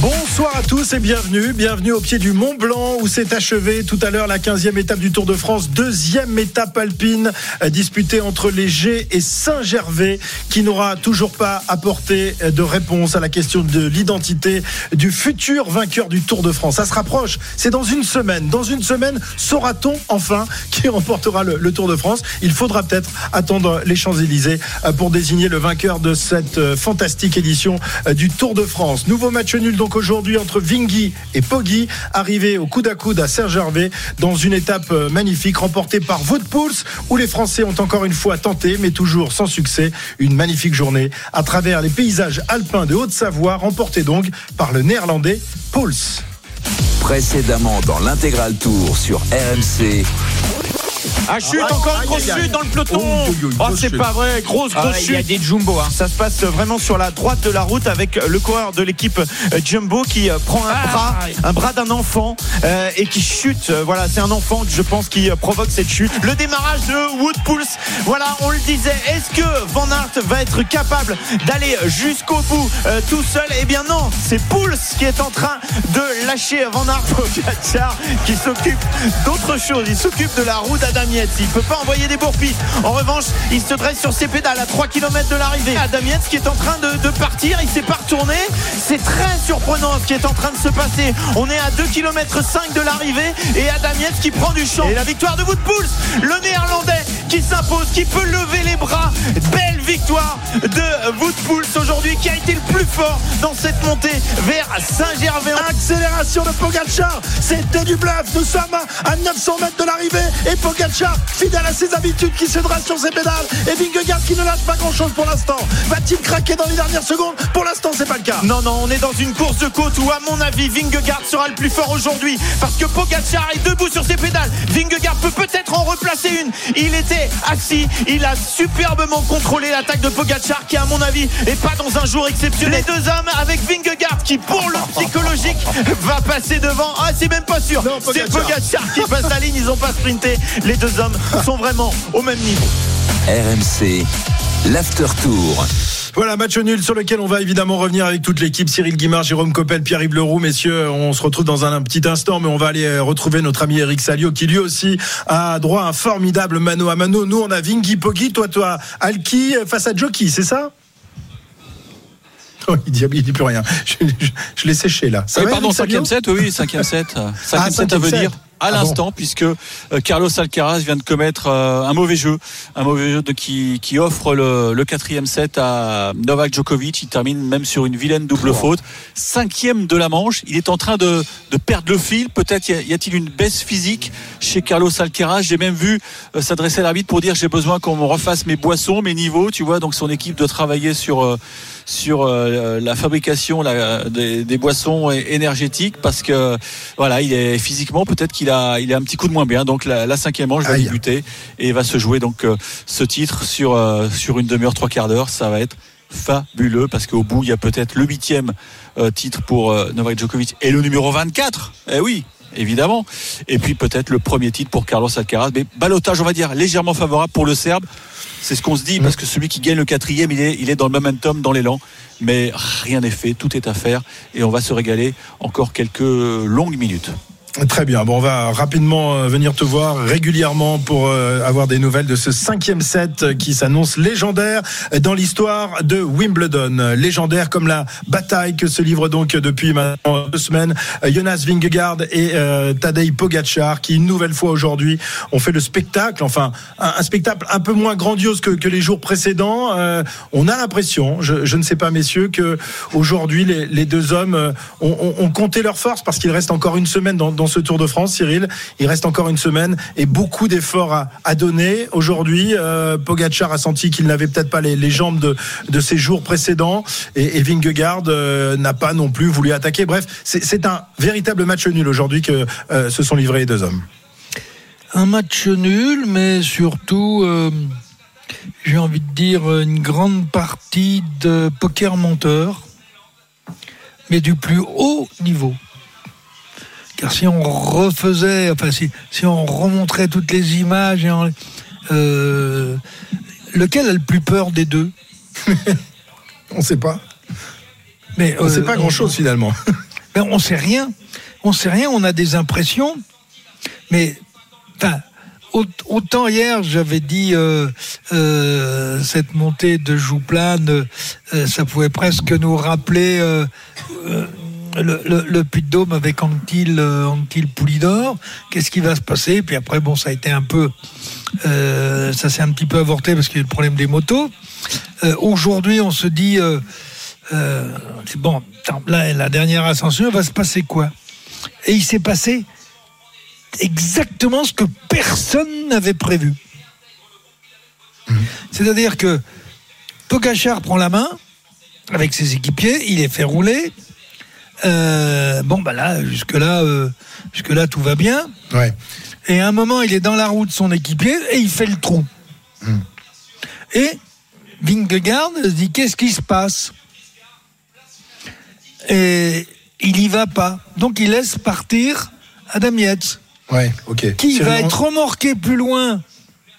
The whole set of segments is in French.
Bonsoir à tous et bienvenue. Bienvenue au pied du Mont Blanc où s'est achevée tout à l'heure la 15e étape du Tour de France. Deuxième étape alpine euh, disputée entre Léger et Saint-Gervais qui n'aura toujours pas apporté euh, de réponse à la question de l'identité du futur vainqueur du Tour de France. Ça se rapproche. C'est dans une semaine. Dans une semaine, saura-t-on enfin qui remportera le, Tour de France? Il faudra peut-être attendre les Champs-Élysées euh, pour désigner le vainqueur de cette fantastique édition du Tour de France. Nouveau match nul donc aujourd'hui entre Vingui et Poggi, arrivé au coude à coude à Serre-Gervais dans une étape euh, magnifique remportée par Woutpouls où les Français ont encore une fois tenté, mais toujours sans succès, une magnifique journée à travers les paysages alpins de Haute-Savoie, remportée donc par le néerlandais Pouls. Précédemment dans l'intégral tour sur RMC. Ah chute, encore une grosse chute dans le peloton. Oh, c'est pas vrai, grosse grosse chute. Il y a des jumbo. Hein. Ça se passe vraiment sur la droite de la route avec le coureur de l'équipe euh, Jumbo qui euh, prend un bras, un bras d'un enfant euh, et qui chute. Voilà, c'est un enfant, je pense, qui provoque cette chute. Le démarrage de Woodpulse. Voilà, on le disait. Est-ce que Van Aert va être capable d'aller jusqu'au bout tout seul? Eh bien non, c'est Pouls qui est en train de lâcher Van Aert Pogacar qui s'occupe d'autre chose. Il s'occupe de la route Damiens. Il peut pas envoyer des bourpis. En revanche, il se dresse sur ses pédales à 3 km de l'arrivée. Adamietz qui est en train de, partir, il s'est pas retourné. C'est très surprenant ce qui est en train de se passer. On est à 2 km 5 de l'arrivée et Adamietz qui prend du champ. Et la victoire de Woodpulse, le néerlandais qui s'impose, qui peut lever les bras. Belle victoire de Woodpulse aujourd'hui qui a été le plus fort dans cette montée vers Saint-Gervais. Accélération de Pogacar, c'était du bluff. Nous sommes à 900 mètres de l'arrivée et Pogacar fidèle à ses habitudes, qui se sur ses pédales. Et Vingegaard qui ne lâche pas grand chose pour l'instant. Va-t-il craquer dans les dernières secondes? Pour l'instant, c'est pas le cas. Non, non, on est dans une course de côte où, à mon avis, Vingegaard sera le plus fort aujourd'hui. Parce que Pogacar est debout sur ses pédales. Vingegaard peut peut-être en replacer une. Il était assis. Il a superbement contrôlé l'attaque de Pogacar, qui, à mon avis, est pas dans un jour exceptionnel. Les deux hommes avec Vingegaard qui, pour le psychologique, va passer devant. Ah, c'est même pas sûr. C'est Pogacar qui passe la ligne. Ils ont pas sprinté. Les deux hommes sont vraiment au même niveau. RMC, l'After Tour. Voilà, match nul sur lequel on va évidemment revenir avec toute l'équipe. Cyril Guimard, Jérôme Coppel, Pierre-Yves Leroux. Messieurs, on se retrouve dans un, petit instant, mais on va aller euh, retrouver notre ami Eric Salio qui lui aussi a droit à un formidable mano à mano. Nous, on a Vingy Poggi, toi, toi, Alki face à Jockey, c'est ça? Oh, il dit, il dit plus rien. Je, l'ai séché là. Ça oui, pardon, 5 set, oui, 5 set. 5 ah, set, ça veut à ah l'instant, puisque euh, Carlos Alcaraz vient de commettre euh, un mauvais jeu, un mauvais jeu de, qui, qui offre le, le quatrième set à Novak Djokovic. Il termine même sur une vilaine double faute. Cinquième de la manche, il est en train de, de perdre le fil. Peut-être y a-t-il une baisse physique chez Carlos Alcaraz. J'ai même vu euh, s'adresser à l'arbitre pour dire j'ai besoin qu'on me refasse mes boissons, mes niveaux. Tu vois, donc son équipe de travailler sur sur la fabrication des, des, boissons énergétiques parce que voilà, il est physiquement peut-être qu'il il a, un petit coup de moins bien. Donc la, cinquième manche va débuter et va se jouer donc euh, ce titre sur, euh, sur une demi-heure, trois quarts d'heure. Ça va être fabuleux parce qu'au bout, il y a peut-être le huitième euh, titre pour Novak Djokovic et le numéro 24. Eh oui, évidemment. Et puis peut-être le premier titre pour Carlos Alcaraz. Mais balotage, on va dire, légèrement favorable pour le Serbe. C'est ce qu'on se dit, parce que celui qui gagne le quatrième, il est, il est dans le momentum, dans l'élan. Mais rien n'est fait, tout est à faire. Et on va se régaler encore quelques longues minutes. Très bien. Bon, on va rapidement euh, venir te voir régulièrement pour euh, avoir des nouvelles de ce cinquième set qui s'annonce légendaire dans l'histoire de Wimbledon. Légendaire comme la bataille que se livrent donc depuis maintenant deux semaines Jonas Vingegaard et euh, Tadej Pogacar qui une nouvelle fois aujourd'hui ont fait le spectacle. Enfin, un, spectacle un peu moins grandiose que, les jours précédents. on a l'impression, je, ne sais pas messieurs, que aujourd'hui les, deux hommes ont, ont, compté leur force parce qu'il reste encore une semaine dans dans ce Tour de France, Cyril. Il reste encore une semaine et beaucoup d'efforts à, donner. Aujourd'hui, euh, Pogacar a senti qu'il n'avait peut-être pas les, jambes de, de, ses jours précédents et, et Vingegaard euh, n'a pas non plus voulu attaquer. Bref, c'est un véritable match nul aujourd'hui que euh, se sont livrés les deux hommes. Un match nul, mais surtout, j'ai envie de dire, une grande partie de poker monteur, mais du plus haut niveau. Car si on refaisait, enfin si, si on remontrait toutes les images, et on- euh, lequel a le plus peur des deux? On sait pas. Mais On euh, sait pas grand chose finalement. Mais on sait rien. On sait rien, on a des impressions. Mais, autant hier, j'avais dit euh, euh, cette montée de Jouplane, euh, ça pouvait presque nous rappeler euh, euh, le, le, le Puy de Dôme avec Anquetil, euh, Anquetil Poulidor. Qu'est-ce qui va se passer? Puis après, bon, ça a été un peu. euh, ça s'est un petit peu avorté parce qu'il y a eu le problème des motos. Euh, Aujourd'hui, on se dit. euh, bon, là, la dernière ascension, va se passer quoi? Et il s'est passé exactement ce que personne n'avait prévu. C'est-à-dire que Pogachar prend la main avec ses équipiers, il les fait rouler. Euh, bon, bah là, jusque-là, euh, jusque-là, tout va bien. Ouais. Et à un moment, il est dans la roue de son équipier et il fait le trou. Et Vingegaard se dit qu'est-ce qui se passe? Et il y va pas. Donc il laisse partir Adam Yates, Ouais, ok. qui va être remorqué plus loin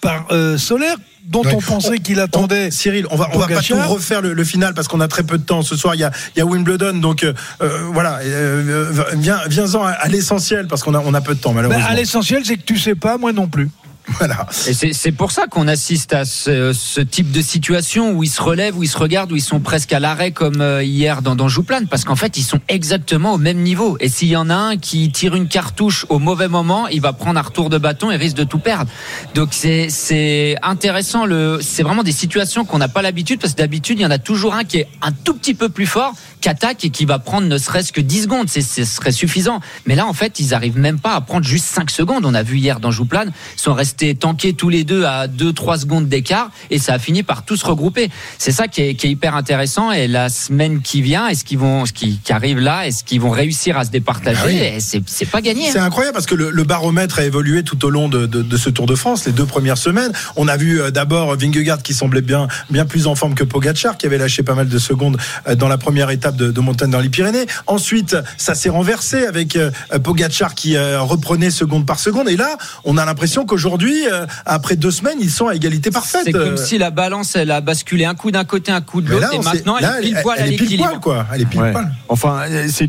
par euh, Solaire, dont Ouais. on pensait qu'il attendait. On- Cyril, on va, on va pas tout refaire le, le final parce qu'on a très peu de temps. Ce soir, il y a, il y a Wimbledon. Donc euh, euh, voilà, euh, viens, viens-en à, à l'essentiel parce qu'on a, on a peu de temps Ben, malheureusement. à l'essentiel, c'est que tu sais pas, moi non plus. voilà. Et c'est pour ça qu'on assiste à ce, type de situation où ils se relèvent, où ils se regardent, où ils sont presque à l'arrêt comme euh, hier dans, dans Jouplane, parce qu'en fait ils sont exactement au même niveau. Et s'il y en a un qui tire une cartouche au mauvais moment, il va prendre un retour de bâton et risque de tout perdre. Donc c'est intéressant. C'est vraiment des situations qu'on n'a pas l'habitude parce que d'habitude il y en a toujours un qui est un tout petit peu plus fort, qui attaque et qui va prendre ne serait-ce que 10 secondes. Ce serait suffisant. Mais là en fait ils arrivent même pas à prendre juste 5 secondes. On a vu hier dans Jouplane, ils sont restés tankés tous les deux à 2-3 secondes d'écart et ça a fini par tous regrouper. C'est ça qui est, qui est hyper intéressant et la semaine qui vient, est-ce qu'ils vont, ce qui, qui arrive là, est-ce qu'ils vont réussir à se départager Ah oui. Et C'est c'est pas gagné. C'est hein. incroyable parce que le, le baromètre a évolué tout au long de, de- de ce Tour de France, les deux premières semaines. On a vu euh, d'abord Vingegaard qui semblait bien, bien plus en forme que Pogacar, qui avait lâché pas mal de secondes euh, dans la première étape de, de montagne dans les Pyrénées. Ensuite, ça s'est renversé avec euh, Pogacar qui reprenait seconde par seconde. Et là, on a l'impression qu'aujourd'hui, euh, après deux semaines, ils sont à égalité parfaite. C'est comme si la balance, elle a basculé un coup d'un côté, un coup de l'autre, et maintenant là, elle est pile poil elle est pile l'équilibre. poil, quoi. Elle est pile Ouais. poil. Enfin,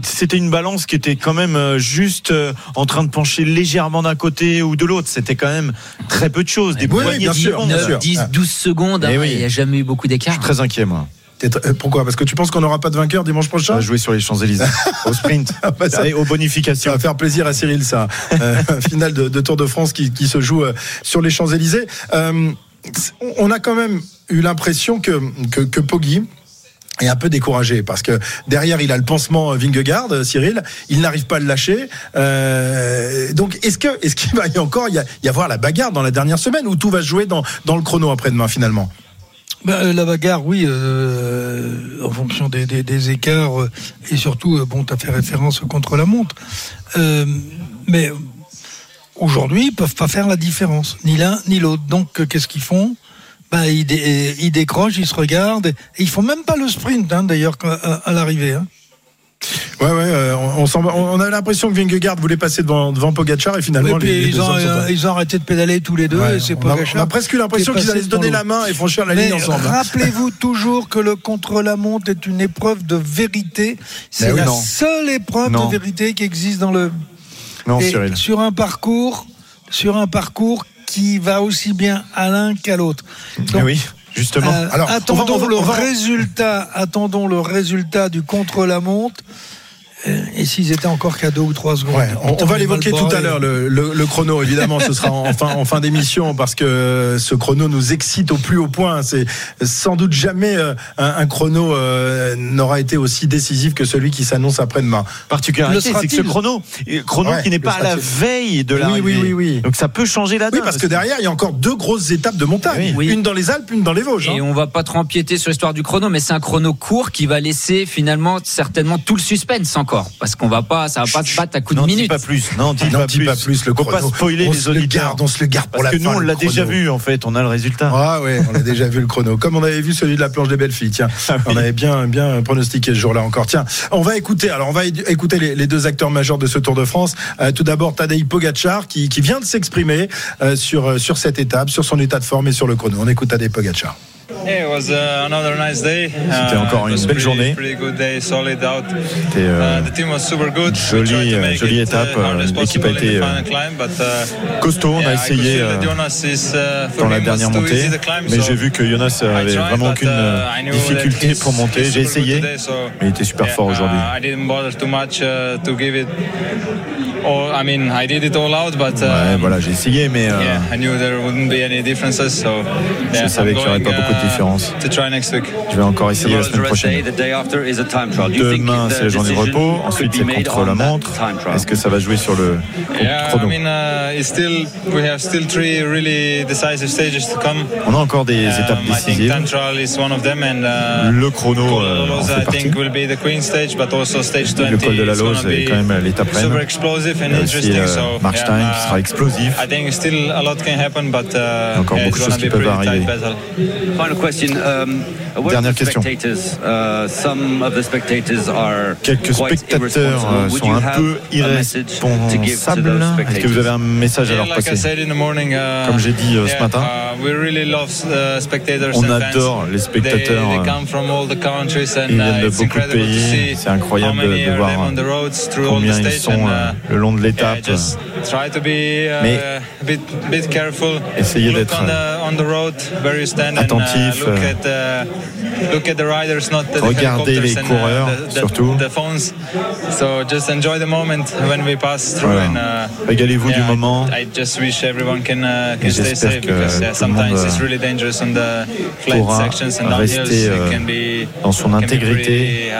c'était une balance qui était quand même euh, juste euh, en train de pencher légèrement d'un côté ou de l'autre. C'était quand même très peu de choses, des Oui, oui, bien de sûr, secondes. bien 9, sûr. 10, Ah. 12 secondes, Eh hein, oui. il n'y a jamais eu beaucoup Je d'écart. suis très inquiet, moi. Euh, Pourquoi? Parce que tu penses qu'on n'aura pas de vainqueur dimanche Ça prochain va jouer sur les Champs-Élysées. au sprint. Ah, bah, ça- aux Ça bonifications. va faire plaisir à Cyril, ça. Euh, finale de, de Tour de France qui, qui se joue euh, sur les Champs-Élysées. Euh, on a quand même eu l'impression que, que, que Poggi est un peu découragé parce que derrière il a le pansement Vingegaard, Cyril, il n'arrive pas à le lâcher. Euh, donc est-ce que est-ce qu'il va y encore y, avoir la bagarre dans la dernière semaine ou tout va se jouer dans, dans le chrono après-demain finalement? Ben, euh, la bagarre, oui, euh, en fonction des, des- des écarts, euh, et surtout, euh, bon, tu as fait référence au contre-la-montre. Euh, mais aujourd'hui, ils peuvent pas faire la différence, ni l'un ni l'autre. Donc, qu'est-ce qu'ils font? Ben, ils, dé- ils décrochent, ils se regardent, et ils font même pas le sprint, hein, d'ailleurs, à, à- à l'arrivée. hein. Ouais, ouais, euh, on, on, semble- on a l'impression que Vingegaard voulait passer devant, devant Pogacar et finalement puis, les- les ils, ont, euh, ils ont arrêté de pédaler tous les deux, Ouais, et c'est on, a, Pogacar on a presque eu l'impression qu'ils allaient se donner la main et franchir la Mais ligne ensemble. hein. rappelez-vous toujours que le contre-la-montre est une épreuve de vérité. C'est oui, la non. seule épreuve Non. de vérité qui existe dans le. Non, Et Cyril. sur un parcours, sur un parcours qui va aussi bien à l'un qu'à l'autre. Eh oui, justement. euh, Alors, on va- attendons on va- le on va- résultat. Attendons le résultat du contre-la-montre. Euh, Et s'ils étaient encore qu'à deux ou trois secondes. Ouais, on, on va les l'évoquer tout à l'heure, le, le- le chrono, évidemment, ce sera en fin, en fin d'émission, parce que ce chrono nous excite au plus haut point. C'est sans doute jamais euh, un, un chrono euh, n'aura été aussi décisif que celui qui s'annonce après-demain. particularité, Le c'est que ce chrono, euh, chrono Ouais, qui n'est pas à la veille de Oui, l'arrivée. oui, oui, oui. Donc ça peut changer la Oui, donne. parce que derrière, il y a encore deux grosses étapes de montagne. Oui. Une dans les Alpes, une dans les Vosges. Et hein. on va pas trop empiéter sur l'histoire du chrono, mais c'est un chrono court qui va laisser finalement certainement tout le suspense encore. Encore, parce qu'on va pas, ça va pas se battre à coup de minutes. pas plus. Non, dis Non, pas dis plus. pas plus, le Faut pas spoiler on les se le auditeurs. garde, on se le garde pour Parce la que fin. nous, on l'a déjà vu, en fait. On a le résultat. Ah ouais, on a déjà vu le chrono. Comme on avait vu celui de la planche des belles filles. Tiens, on avait bien, bien pronostiqué ce jour-là encore. Tiens, on va écouter. Alors, on va écouter les, les deux acteurs majeurs de ce Tour de France. Euh, tout d'abord, Tadej Pogacar qui, qui vient de s'exprimer euh, sur euh, sur cette étape, sur son état de forme et sur le chrono. On écoute Tadej Pogacar. C'était encore une belle journée. C'était euh, jolie, euh, jolie étape. Euh, L'équipe a été euh, costaud. On a essayé dans la dernière montée, mais j'ai vu que Jonas avait vraiment aucune difficulté pour monter. J'ai essayé, mais il était super fort aujourd'hui. Ouais, voilà, j'ai essayé, mais euh, je savais qu'il n'y aurait pas beaucoup de différence. Je vais encore essayer la semaine prochaine. Demain, c'est la journée de repos. Ensuite, c'est contre la montre. Est-ce que ça va jouer sur le chrono On a encore des étapes décisives. Le chrono euh, en fait partie. Le col de la Lose est quand même l'étape reine. Il y a aussi euh, Markstein qui sera explosif. I think still a lot can happen, but uh, Il y a encore beaucoup it's de choses gonna qui peuvent pretty arriver. Final question. Um, Dernière question. spectators? Uh, some of the spectators are Quelques spectateurs euh, Would sont un peu a message to give to irresponsables. Est-ce que vous avez un message à leur passer said in the morning, uh, Comme j'ai dit euh, ce matin, uh, we really love uh, spectators on adore les spectateurs. they euh, come from all the countries and Ils viennent uh, de it's beaucoup de incredible to pays. see C'est incroyable de, voir them on the roads through all the combien ils sont and, le long de l'étape. just try to be uh, Mais a bit, bit careful. essayez d'être, on the, on the road where you stand attentif, and uh, look at uh, look at the riders, not the Regardez les helicopters and, coureurs, uh, the, the, surtout. the phones. So just enjoy the moment when we pass through Voilà. and uh, Régalez-vous du moment. I, I just wish everyone can uh, Et can stay j'espère safe que because yeah, tout le monde, sometimes it's euh, really dangerous on the flat pourra sections and downhills. rester, euh, It can be dans son intégrité.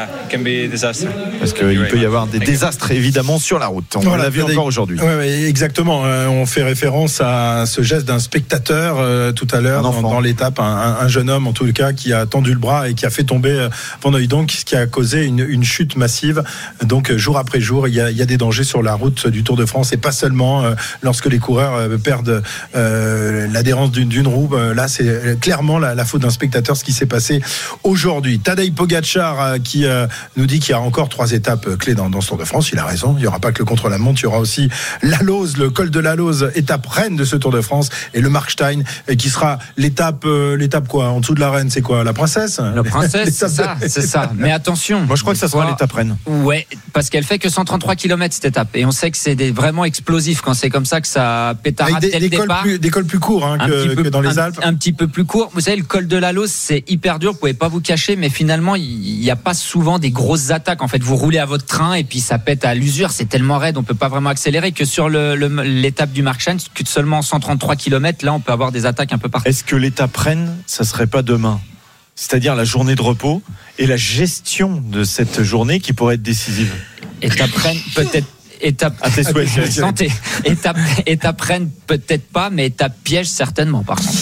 disaster. Parce qu'il peut y avoir des désastres évidemment sur la route. On Voilà, l'a vu encore aujourd'hui. Ouais, exactement. Euh, on fait référence à ce geste d'un spectateur euh, tout à l'heure dans, l'étape, un, un- un jeune homme en tout cas qui a tendu le bras et qui a fait tomber euh, Van Hooydonk, ce qui a causé une, chute massive. Donc euh, jour après jour, il y, a, des dangers sur la route du Tour de France et pas seulement euh, lorsque les coureurs perdent l'adhérence d'une roue. Là, c'est clairement la, la faute d'un spectateur ce qui s'est passé aujourd'hui. Tadej Pogacar qui nous dit qu'il y a encore trois étapes clés dans, dans ce Tour de France. Il a raison. Il n'y aura pas que le contre-la-montre, il y aura aussi la le col de la Lose, étape reine de ce Tour de France, et le Markstein, qui sera l'étape quoi En dessous de la reine, c'est quoi La princesse La princesse, c'est ça, c'est ça. Mais attention. Moi je crois que ça sera l'étape reine. Ouais, parce qu'elle fait que 133 km cette étape. Et on sait que c'est vraiment explosif quand c'est comme ça que ça pétarade dès des le cols départ. plus, des cols plus courts hein, un que, petit peu que dans les Alpes. Un petit peu plus court. Vous savez, le col de la Lose, c'est hyper dur. Vous pouvez pas vous cacher, mais finalement, il n'y a pas souvent des grosses attaques. En fait, vous roulez à votre train et puis ça pète à l'usure. C'est tellement raide, on peut pas vraiment accélérer que sur le- le- l'étape du Markstein, que seulement 133 km, là, on peut avoir des attaques un peu partout. Est-ce que l'étape reine, ça serait pas demain C'est-à-dire la journée de repos et la gestion de cette journée qui pourrait être décisive. Reine, peut-être. Étape, À tes souhaits, santé. Étape, étape reine, peut-être pas, mais étape piège, certainement, par contre.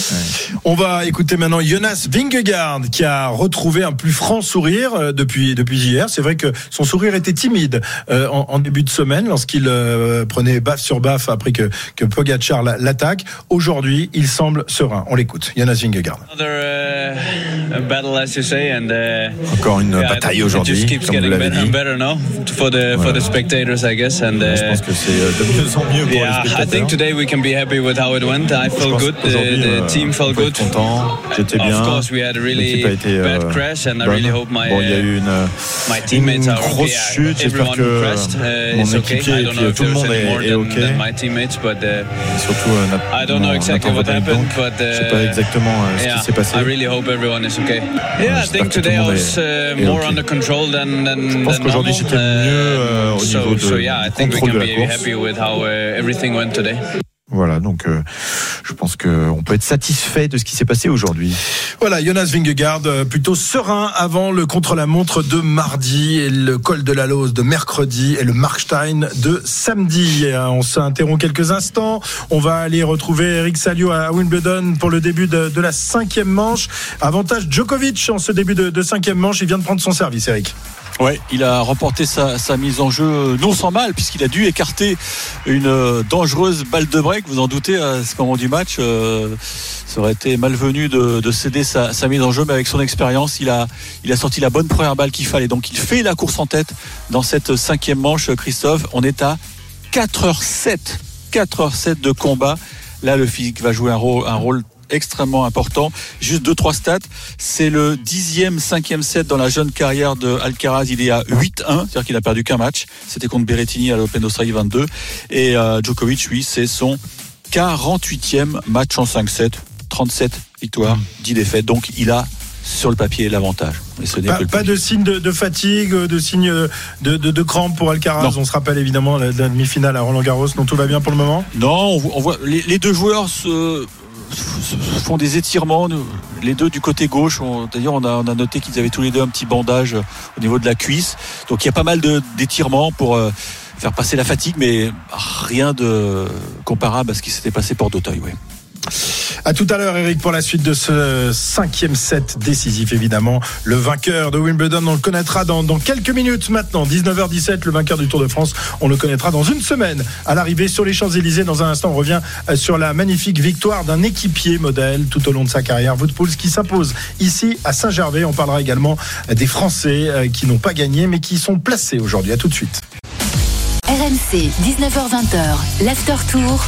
On va écouter maintenant Jonas Vingegaard qui a retrouvé un plus franc sourire euh, depuis depuis hier. C'est vrai que son sourire était timide euh, en, en début de semaine lorsqu'il euh, prenait baffe sur baffe après que que Pogacar la- l'attaque. Aujourd'hui, il semble serein. On l'écoute. Jonas Vingegaard. Another uh, battle, as you say, and uh, Encore une yeah, bataille it aujourd'hui, just keeps comme vous getting l'avez better dit. and better now for the for the spectators, I guess. And Je uh, pense que c'est de mieux en mieux pour yeah, I think today we can be happy with how it went. I Je felt good. The, euh, team felt good. être content. J'étais bien. Of course, we had a really été bad euh, crash, and I really hope my Bon, y a uh, eu une, my teammates une are grosse okay. chute. J'espère que crashed uh, mon okay. équipier I et don't puis know if tout le there's monde any more est, est than, ok. than my teammates, but uh, Surtout euh, I don't know exactly what happened, but uh, Je sais pas exactement ce yeah, qui s'est passé. I really hope everyone is okay. Yeah, I think today I was uh, more under control than than Je pense qu'aujourd'hui, j'étais mieux, au niveau de- so yeah, I du think we contrôle can de be la course. happy with how everything went today. Voilà, donc euh, je pense qu'on peut être satisfait de ce qui s'est passé aujourd'hui. Voilà, Jonas Vingegaard euh, plutôt serein avant le contre-la-montre de mardi, et le col de la Lose de mercredi et le Markstein de samedi. Euh, on s'interrompt quelques instants. On va aller retrouver Eric Salio à Wimbledon pour le début de, de la cinquième manche. Avantage Djokovic en ce début de, de cinquième manche. Il vient de prendre son service, Eric. Ouais, il a remporté sa, mise en jeu non sans mal puisqu'il a dû écarter une euh, dangereuse balle de break. Vous en doutez à ce moment du match, euh, ça aurait été malvenu de, de céder sa, mise en jeu, mais avec son expérience, il a, il a sorti la bonne première balle qu'il fallait. Donc il fait la course en tête dans cette cinquième manche. Christophe, on est à 4h07, 4h07 de combat. Là, le physique va jouer un rôle extrêmement important. Juste deux trois stats. C'est le dixième, cinquième set dans la jeune carrière de Alcaraz. Il est à 8-1, c'est-à-dire qu'il a perdu qu'un match. C'était contre Berrettini à l'Open d'Australie 22. Et euh, Djokovic, lui, c'est son 48e match en 5-7. 37 victoires, 10 défaites. Donc il a sur le papier l'avantage. Pas, pas de signe de, de, fatigue, de signe de, de, de crampes pour Alcaraz. Non. On se rappelle évidemment la, la demi-finale à Roland Garros, donc tout va bien pour le moment? Non, on, on voit les, les, deux joueurs se font des étirements, les deux du côté gauche. D'ailleurs, on a, on a noté qu'ils avaient tous les deux un petit bandage au niveau de la cuisse. Donc il y a pas mal d'étirements pour euh, faire passer la fatigue, mais rien de comparable à ce qui s'était passé pour D'auteuil. Ouais. À tout à l'heure, Eric, pour la suite de ce cinquième set décisif, évidemment. Le vainqueur de Wimbledon, on le connaîtra dans, dans, quelques minutes maintenant. 19h17, le vainqueur du Tour de France, on le connaîtra dans une semaine à l'arrivée sur les Champs-Élysées. Dans un instant, on revient sur la magnifique victoire d'un équipier modèle tout au long de sa carrière, Woodpools, qui s'impose ici à Saint-Gervais. On parlera également des Français euh, qui n'ont pas gagné, mais qui sont placés aujourd'hui. À tout de suite. RMC, 19h20, l'After Tour.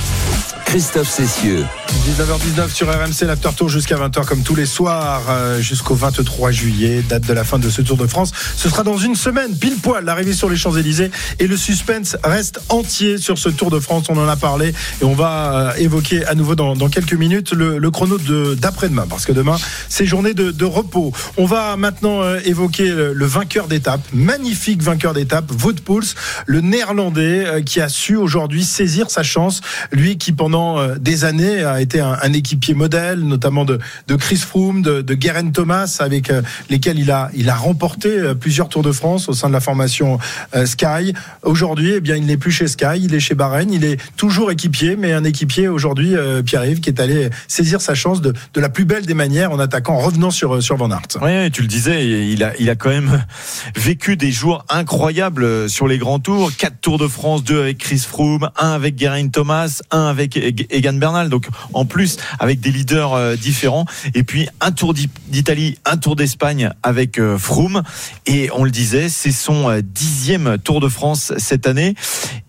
Christophe Cessieux. 19h19 sur RMC, l'After Tour jusqu'à 20h comme tous les soirs euh, jusqu'au 23 juillet, date de la fin de ce Tour de France. Ce sera dans une semaine, pile poil, l'arrivée sur les Champs-Élysées et le suspense reste entier sur ce Tour de France. On en a parlé et on va euh, évoquer à nouveau dans, quelques minutes le, chrono d'après-demain parce que demain c'est journée de, repos. On va maintenant euh, évoquer le, vainqueur d'étape, magnifique vainqueur d'étape, Wout Poels, le néerlandais qui a su aujourd'hui saisir sa chance, lui qui pendant des années a été un, équipier modèle, notamment de, de Chris Froome, de, de Guerin Thomas, avec euh, lesquels il a, il a remporté euh, plusieurs Tours de France au sein de la formation euh, Sky. Aujourd'hui, eh bien, il n'est plus chez Sky, il est chez Bahreïn. Il est toujours équipier, mais un équipier aujourd'hui, Pierre-Yves, qui est allé saisir sa chance de, de, la plus belle des manières en attaquant, en revenant sur, sur Van Aert. Oui, tu le disais, il a, il a quand même vécu des jours incroyables sur les grands tours. Quatre Tours de France, deux avec Chris Froome, un avec Guerin Thomas, un avec Egan Bernal. Donc, en plus, avec des leaders euh, différents. Et puis un Tour d'Italie, un Tour d'Espagne avec euh, Froome. Et on le disait, c'est son euh, dixième Tour de France cette année.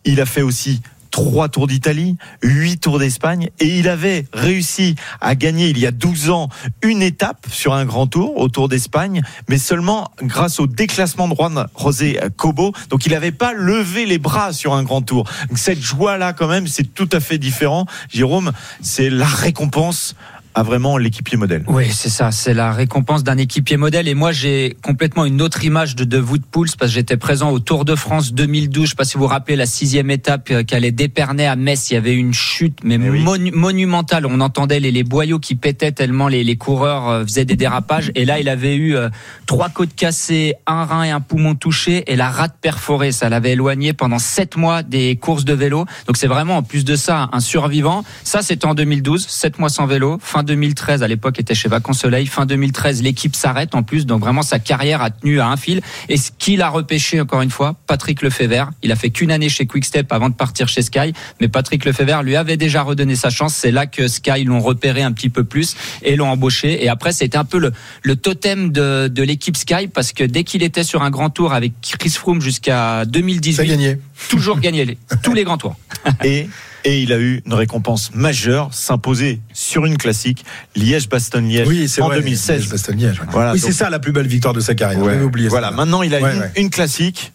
Il a fait aussi trois tours d'Italie, huit tours d'Espagne, et il avait réussi à gagner il y a 12 ans une étape sur un grand tour au Tour d'Espagne, mais seulement grâce au déclassement de Juan José Cobo. Donc il n'avait pas levé les bras sur un grand tour. Cette joie-là, quand même, c'est tout à fait différent. Jérôme, c'est la récompense à vraiment l'équipier modèle. Oui, c'est ça, c'est la récompense d'un équipier modèle. Et moi, j'ai complètement une autre image de, de Wood Pouls parce que j'étais présent au Tour de France 2012. Je ne sais pas si vous vous rappelez la sixième étape euh, qui allait d'Épernay à Metz. Il y avait une chute mais, mais oui. monumentale. On entendait les, les, boyaux qui pétaient tellement les, les, coureurs euh, faisaient des dérapages. Et là, il avait eu euh, trois côtes cassées, un rein et un poumon touché et la rate perforée. Ça l'avait éloigné pendant sept mois des courses de vélo. Donc c'est vraiment en plus de ça un survivant. Ça, c'était en 2012, sept mois sans vélo. Fin 2013, à l'époque, était chez Vacances Soleil. Fin 2013, l'équipe s'arrête en plus. Donc vraiment, sa carrière a tenu à un fil. Et ce qu'il a repêché, encore une fois, Patrick Lefebvre. Il a fait qu'une année chez Quickstep avant de partir chez Sky. Mais Patrick Lefebvre lui avait déjà redonné sa chance. C'est là que Sky l'ont repéré un petit peu plus et l'ont embauché. Et après, c'était un peu le, le totem de, de l'équipe Sky parce que dès qu'il était sur un grand tour avec Chris Froome jusqu'à 2018, Ça gagnait. toujours gagné les, tous les grands tours. et et il a eu une récompense majeure, s'imposer sur une classique, Liège-Bastogne-Liège oui, en vrai, 2016. Liège, ouais. Voilà, oui, c'est ça la plus belle victoire de sa carrière. Ouais, oublié voilà, ça. maintenant il a ouais, une, une classique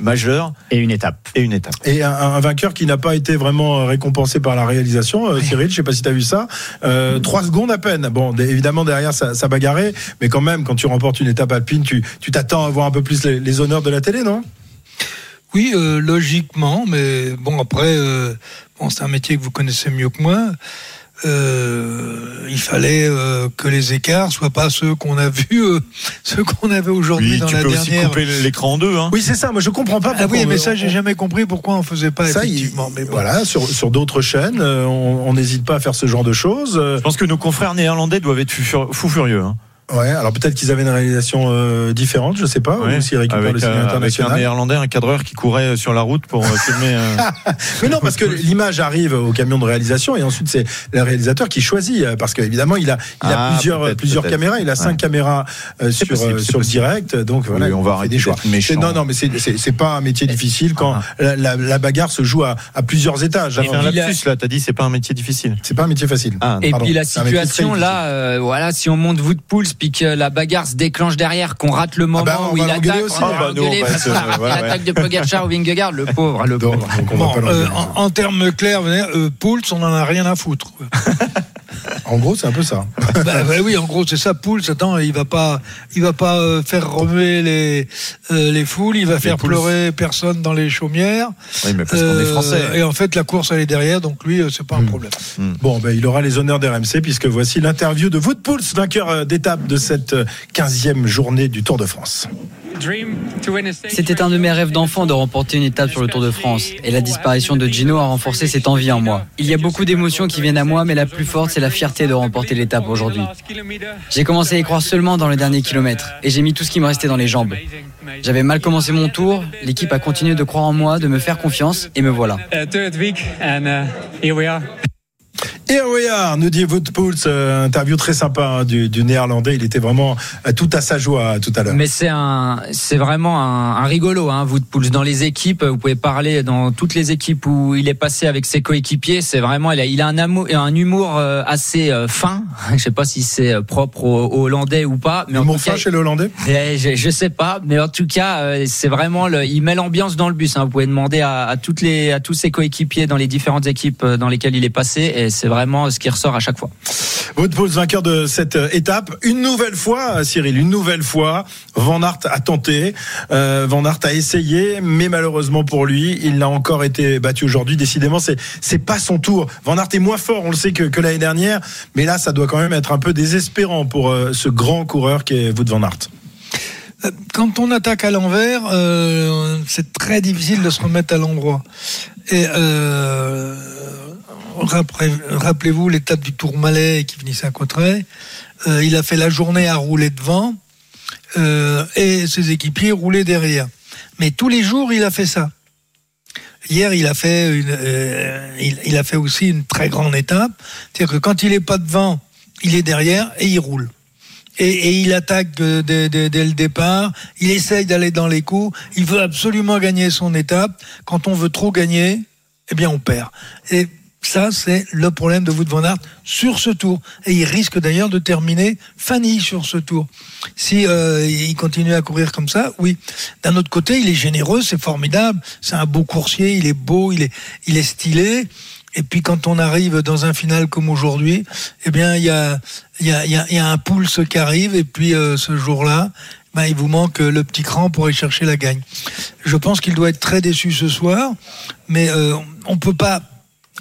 majeure et une étape et une étape et un, un vainqueur qui n'a pas été vraiment récompensé par la réalisation euh, Cyril je sais pas si tu as vu ça euh, trois secondes à peine bon évidemment derrière ça, ça bagarrait mais quand même quand tu remportes une étape alpine tu tu t'attends à voir un peu plus les, les honneurs de la télé non? Oui, euh, logiquement, mais bon, après, euh, bon, c'est un métier que vous connaissez mieux que moi. Euh, il fallait euh, que les écarts soient pas ceux qu'on a vus, euh, ceux qu'on avait aujourd'hui oui, dans tu la peux dernière. Aussi couper l'écran en deux. Hein. Oui, c'est ça. Moi, je comprends pas. Ah oui, mais ça, j'ai jamais compris pourquoi on faisait pas ça, effectivement. Il, mais bon. voilà, sur sur d'autres chaînes, on n'hésite pas à faire ce genre de choses. Je pense que nos confrères néerlandais doivent être fou furieux. Hein. Ouais, alors peut-être qu'ils avaient une réalisation euh, différente, je sais pas, Ouais, ou s'ils récupèrent avec, le signe euh, avec un international. néerlandais, un cadreur qui courait sur la route pour euh, filmer. euh, Mais non, parce que l'image arrive au camion de réalisation et ensuite c'est le réalisateur qui choisit euh, parce qu'évidemment il a, il a Ah, plusieurs, plusieurs caméras, il a cinq Ouais. caméras euh, sur, possible, sur direct, donc voilà, Oui, on va il arrêter des choix. Non, non, mais c'est- c'est c'est pas un métier difficile quand Ah. la, la- la bagarre se joue à, à plusieurs étages. Fait un lapsus là, t'as dit c'est pas un métier difficile. C'est pas un métier facile. Ah, Et Pardon, puis la situation là, euh, voilà, si on monte Woodpulse puis que la bagarre se déclenche derrière, qu'on rate le moment bah, on où il attaque, aussi. Ah, bah, parce se- que ouais, ouais. l'attaque de Pogacar ou Vingegaard, le pauvre, le Donc, pauvre. donc on va Bon, euh, en, en termes clairs, euh, Pouls, on en a rien à foutre. En gros, c'est un peu ça. bah, bah oui, en gros, c'est ça, Pouls. Attends, il va pas, il va pas euh, faire remuer les euh, les foules, il va faire Pouls. pleurer personne dans les chaumières. Oui, mais parce qu'on est Euh, français. Et en fait, la course elle est derrière, donc lui, euh, c'est pas un problème. Bon, ben, il aura les honneurs d'RMC puisque voici l'interview de Wout Pouls, vainqueur d'étape de cette euh, 15e journée du Tour de France. C'était un de mes rêves d'enfant de remporter une étape sur le Tour de France. Et la disparition de Gino a renforcé cette envie en moi. Il y a beaucoup d'émotions qui viennent à moi, mais la plus forte, c'est la fierté de remporter l'étape aujourd'hui. J'ai commencé à y croire seulement dans le dernier kilomètre. Et j'ai mis tout ce qui me restait dans les jambes. J'avais mal commencé mon tour. L'équipe a continué de croire en moi, de me faire confiance. Et me voilà. Et here we are, nous dit Wout Pouls, euh, interview très sympa hein, du, du néerlandais. Il était vraiment euh, tout à sa joie tout à l'heure. Mais c'est un, c'est vraiment un, un rigolo, hein, Pouls. Dans les équipes, vous pouvez parler dans toutes les équipes où il est passé avec ses coéquipiers. C'est vraiment, il a, il a un, amour, un humour euh, assez euh, fin. Je sais pas si c'est euh, propre aux, aux Hollandais ou pas, mais en Humour cas, fin chez les Hollandais? Eh, je, je sais pas, mais en tout cas, euh, c'est vraiment, le, il met l'ambiance dans le bus. Hein. Vous pouvez demander à, à toutes les, à tous ses coéquipiers dans les différentes équipes euh, dans lesquelles il est passé, et c'est vraiment ce qui ressort à chaque fois. Wout Pouls, vainqueur de cette euh, étape. Une nouvelle fois, Cyril, une nouvelle fois, Van Aert a tenté, euh, Van Aert a essayé, mais malheureusement pour lui, il a encore été battu aujourd'hui. Décidément, c'est c'est pas son tour. Van Aert est moins fort, on le sait que, que l'année dernière, mais là, ça doit quand même être un peu désespérant pour euh, ce grand coureur qui est Wout Van Aert. Euh, Quand on attaque à l'envers, euh, c'est très difficile de se remettre à l'endroit. Et euh, rappelez-vous l'étape du Tourmalet qui finissait à. Euh, il a fait la journée à rouler devant euh, et ses équipiers roulaient derrière. Mais tous les jours, il a fait ça. Hier, il a fait une, euh, il, a fait aussi une très grande étape. C'est-à-dire que quand il est pas devant, il est derrière et il roule. Et, il attaque dès, dès- dès le départ. Il essaye d'aller dans les coups. Il veut absolument gagner son étape. Quand on veut trop gagner, eh bien, on perd. Et ça, c'est le problème de Wout van Aert sur ce tour. Et il risque d'ailleurs de terminer Fanny sur ce tour. Si euh, il continue à courir comme ça, oui. D'un autre côté, il est généreux, c'est formidable. C'est un beau coursier, il est beau, il est, il est stylé. Et puis quand on arrive dans un final comme aujourd'hui, eh bien il y a, y, a, y, y a un pulse qui arrive et puis euh, ce jour-là, ben, il vous manque le petit cran pour aller chercher la gagne. Je pense qu'il doit être très déçu ce soir, mais euh, on peut pas,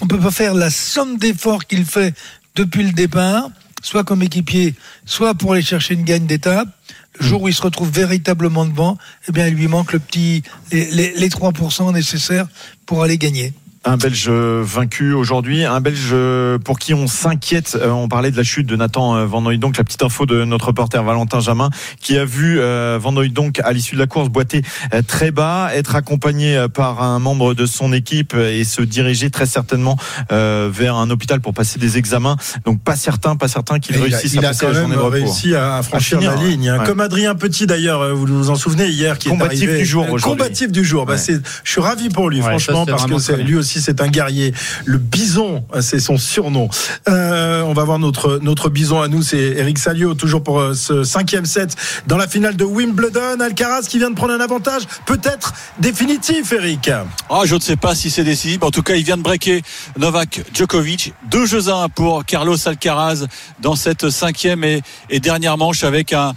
on peut pas faire la somme d'efforts qu'il fait depuis le départ, soit comme équipier, soit pour aller chercher une gagne d'étape. Le jour où il se retrouve véritablement devant, eh bien il lui manque le petit, les, les, les 3% nécessaires pour aller gagner. Un Belge vaincu aujourd'hui, un Belge pour qui on s'inquiète. Euh, On parlait de la chute de Nathan euh, Van Hooydonk, la petite info de notre reporter Valentin Jamin, qui a vu euh, Van Hooydonk à l'issue de la course boiter euh, très bas, être accompagné euh, par un membre de son équipe euh, et se diriger très certainement euh, vers un hôpital pour passer des examens. Donc pas certain, pas certain qu'il Et il a, réussisse il à a passer quand la journée même de repos. réussi à, à franchir À finir, la ligne. hein. ouais. Comme Adrien Petit d'ailleurs, euh, vous vous en souvenez hier, qui Combatif est arrivé. du jour aujourd'hui. Combatif du jour. Bah, Ouais. je suis ravi pour lui, Ouais, franchement, parce que c'est, lui aussi c'est un guerrier. Le bison, c'est son surnom. Euh, on va voir notre notre bison à nous, c'est Eric Salio, toujours pour euh, ce cinquième set dans la finale de Wimbledon. Alcaraz qui vient de prendre un avantage, peut-être définitif, Eric. Ah, je ne sais pas si c'est décisif. En tout cas, il vient de breaker Novak Djokovic. Deux jeux à un pour Carlos Alcaraz dans cette cinquième et, dernière manche avec un,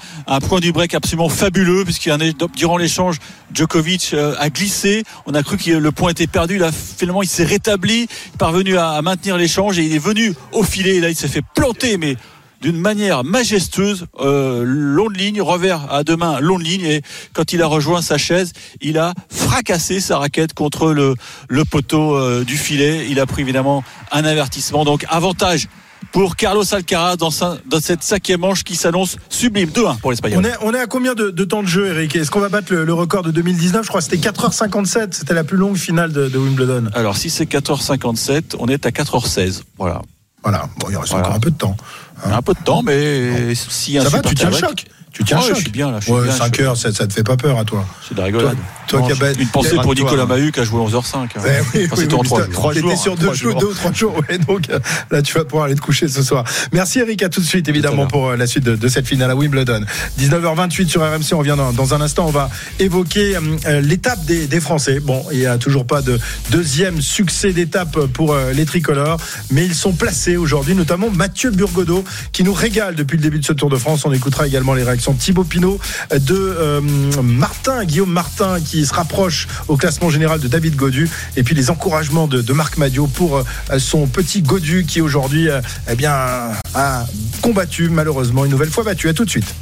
point du break absolument fabuleux puisqu'il y a durant l'échange, Djokovic euh, a glissé. On a cru que le point était perdu. Là, finalement, il s'est rétabli, parvenu à, maintenir l'échange et il est venu au filet. Et là, il s'est fait planter, mais d'une manière majestueuse, euh, long ligne, revers à deux mains, long de ligne, et quand il a rejoint sa chaise, il a fracassé sa raquette contre le, le poteau euh, du filet. Il a pris évidemment un avertissement, donc avantage pour Carlos Alcaraz dans, dans cette cinquième manche qui s'annonce sublime. 2-1 pour l'Espagnol. On est, on est à combien de, de temps de jeu, Eric? Est-ce qu'on va battre le, le, record de 2019 Je crois que c'était 4h57. C'était la plus longue finale de, de Wimbledon. Alors, si c'est 4h57, on est à 4h16. Voilà. Voilà. Bon, il reste voilà. encore un peu de temps. Hein. Un peu de temps, mais si un Ça va, tu tiens le choc tu tiens oh, choc. Je suis bien là. Je ouais, bien, 5 heures, ça, ça, te fait pas peur à toi C'est de la rigolade. Toi, toi qui as Une pensée pour Nicolas Mahut qui a joué 11h05. Hein. Eh C'était en 3 jours. Sur 2 jours, 2 ou 3 jours. Donc là, tu vas pouvoir aller te coucher ce soir. Merci Eric, à tout de suite, évidemment, pour la suite de, cette finale à Wimbledon. 19h28 sur RMC, on revient dans, un instant. On va évoquer euh, l'étape des, Français. Bon, il n'y a toujours pas de deuxième succès d'étape pour euh, les tricolores, mais ils sont placés aujourd'hui, notamment Mathieu Burgodeau, qui nous régale depuis le début de ce Tour de France. On écoutera également les réactions de Thibaut Pinot de euh, Martin, Guillaume Martin, qui se rapproche au classement général de David Godu, et puis les encouragements de, Marc Madio pour euh, son petit Godu qui aujourd'hui euh, eh a combattu malheureusement une nouvelle fois battu. À tout de suite.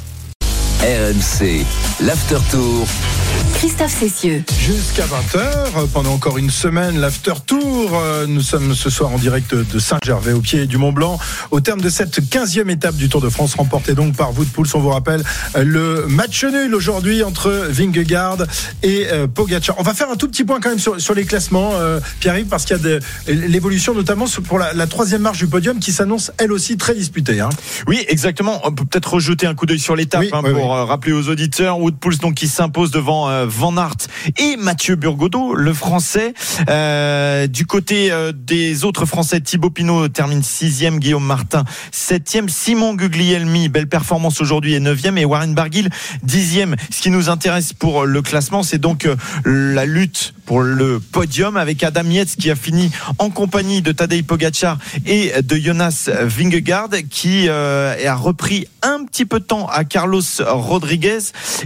RMC, l'after tour. Christophe Cessieux. Jusqu'à 20h, pendant encore une semaine, l'After Tour. Nous sommes ce soir en direct de Saint-Gervais, au pied du Mont Blanc. Au terme de cette 15e étape du Tour de France, remportée donc par Wout Pouls, on vous rappelle le match nul aujourd'hui entre Vingegaard et Pogacar. On va faire un tout petit point quand même sur, sur les classements, euh, Pierre-Yves, parce qu'il y a de l'évolution, notamment pour la, la, troisième marche du podium qui s'annonce elle aussi très disputée. Hein. Oui, exactement. On peut peut-être rejeter un coup d'œil sur l'étape oui, hein, oui, pour oui. Rappeler aux auditeurs. Wout Pouls donc qui s'impose devant euh, Van Aert et Mathieu Burgodeau, le français. Euh, du côté euh, des autres français, Thibaut Pinot termine sixième, Guillaume Martin septième, Simon Guglielmi, belle performance aujourd'hui, est neuvième et Warren Barguil dixième. Ce qui nous intéresse pour le classement, c'est donc euh, la lutte pour le podium avec Adam Yates qui a fini en compagnie de Tadej Pogacar et de Jonas Vingegaard qui euh, a repris un petit peu de temps à Carlos Rodriguez.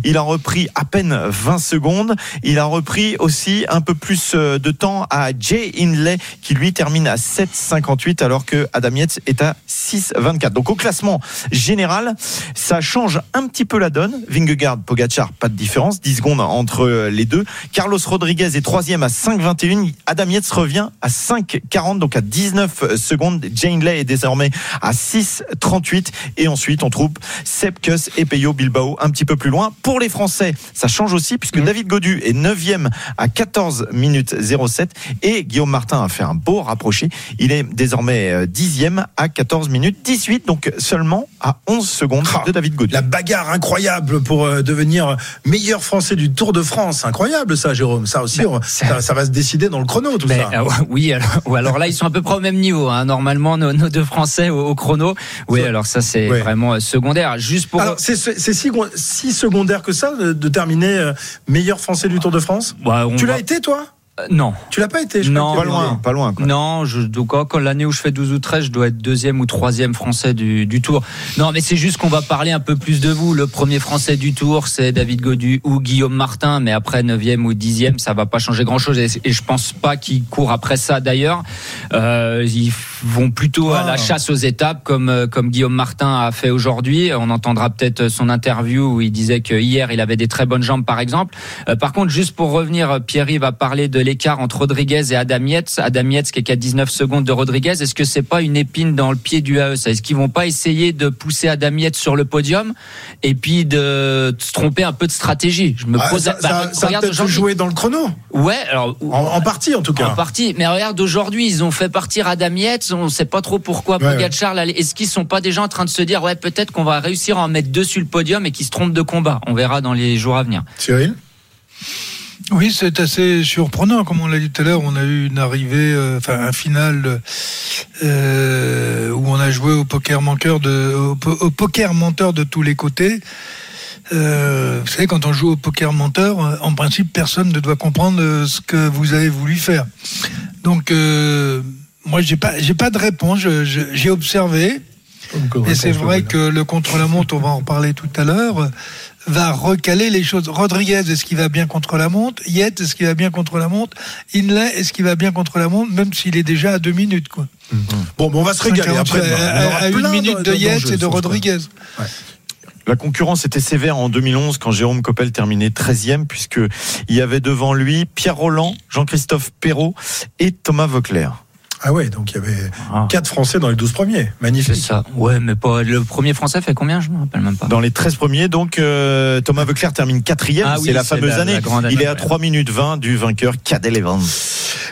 Il a repris à peine 20 secondes. Il a repris aussi un peu plus de temps à Jay Hindley qui lui termine à 7,58 alors que Adam est à 6,24. Donc au classement général, ça change un petit peu la donne. Vingegaard, Pogacar, pas de différence, 10 secondes entre les deux. Carlos Rodriguez est troisième à 5,21. Adam revient à 5,40 donc à 19 secondes. Jay Hindley est désormais à 6,38 et ensuite on trouve Sepkus et Peyo Bilbao un petit peu plus loin. Pour les Français, ça change aussi puisque mmh. David Godu est 9e à 14 minutes 07 et Guillaume Martin a fait un beau rapproché. Il est désormais 10e à 14 minutes 18, donc seulement à 11 secondes de David Godu. La bagarre incroyable pour euh, devenir meilleur Français du Tour de France. Incroyable ça, Jérôme. Ça aussi, on, ça, ça, va se décider dans le chrono, tout mais, ça. Euh, oui, alors, ou alors là, ils sont à peu près au même niveau. Hein. Normalement, nos, nos, deux Français au, au chrono. Oui, alors ça, c'est ouais. vraiment secondaire. Juste pour. Alors, c'est si, si, secondaire que ça de, de terminer euh, meilleur Français du Tour de France. Bah, tu l'as va... été, toi euh, non. Tu l'as pas été je Non, pas loin, pas loin. Quoi. Non, je, donc quand l'année où je fais 12 ou 13, je dois être deuxième ou troisième français du, du Tour. Non, mais c'est juste qu'on va parler un peu plus de vous. Le premier français du Tour, c'est David Godu ou Guillaume Martin, mais après neuvième ou dixième, ça va pas changer grand chose. Et, et je pense pas qu'ils courent après ça d'ailleurs. Euh, ils vont plutôt ah. à la chasse aux étapes, comme comme Guillaume Martin a fait aujourd'hui. On entendra peut-être son interview où il disait que hier il avait des très bonnes jambes, par exemple. Euh, par contre, juste pour revenir, Pierre-Yves va parler de l'écart entre Rodriguez et Adam Yates. Adam Yates qui est qu'à 19 secondes de Rodriguez. Est-ce que c'est pas une épine dans le pied du AE Est-ce qu'ils vont pas essayer de pousser Adam Yates sur le podium et puis de se tromper un peu de stratégie? Je me ah, pose. Ça, bah, ça, ça peut jouer dans le chrono. Ouais, alors en, en, partie en tout cas. En partie. Mais regarde aujourd'hui, ils ont fait partir Adam Yates. On ne sait pas trop pourquoi. Ouais, Pogacar. Ouais. Est-ce qu'ils sont pas déjà en train de se dire ouais peut-être qu'on va réussir à en mettre deux sur le podium et qu'ils se trompent de combat On verra dans les jours à venir. Cyril. Oui, c'est assez surprenant. Comme on l'a dit tout à l'heure, on a eu une arrivée, euh, enfin un final euh, où on a joué au poker menteur de, au, au poker menteur de tous les côtés. Euh, vous savez, quand on joue au poker menteur, en principe, personne ne doit comprendre ce que vous avez voulu faire. Donc, euh, moi, j'ai pas, j'ai pas de réponse. J'ai observé. Et c'est vrai que le contre-la-montre, on va en reparler tout à l'heure, va recaler les choses. Rodriguez, est-ce qu'il va bien contre la montre? Yet, est-ce qu'il va bien contre la montre? Inlay, est-ce qu'il va bien contre la montre Même s'il est déjà à deux minutes. Quoi. Mmh. Bon, on va se régaler après. À, à une minute de, de Yet et de Rodriguez. Ouais. La concurrence était sévère en 2011 quand Jérôme Coppel terminait 13e puisque il y avait devant lui Pierre Roland, Jean-Christophe Perrault et Thomas Vauclair. Ah ouais, donc il y avait quatre Français dans les 12 premiers. Magnifique. C'est ça. Ouais, mais pas le premier Français fait combien Je me rappelle même pas. Dans les 13 premiers, donc euh, Thomas Veuclair termine quatrième. Ah oui, c'est la fameuse la- année. la Il est à ouais. 3 minutes 20 du vainqueur Cadel Evans.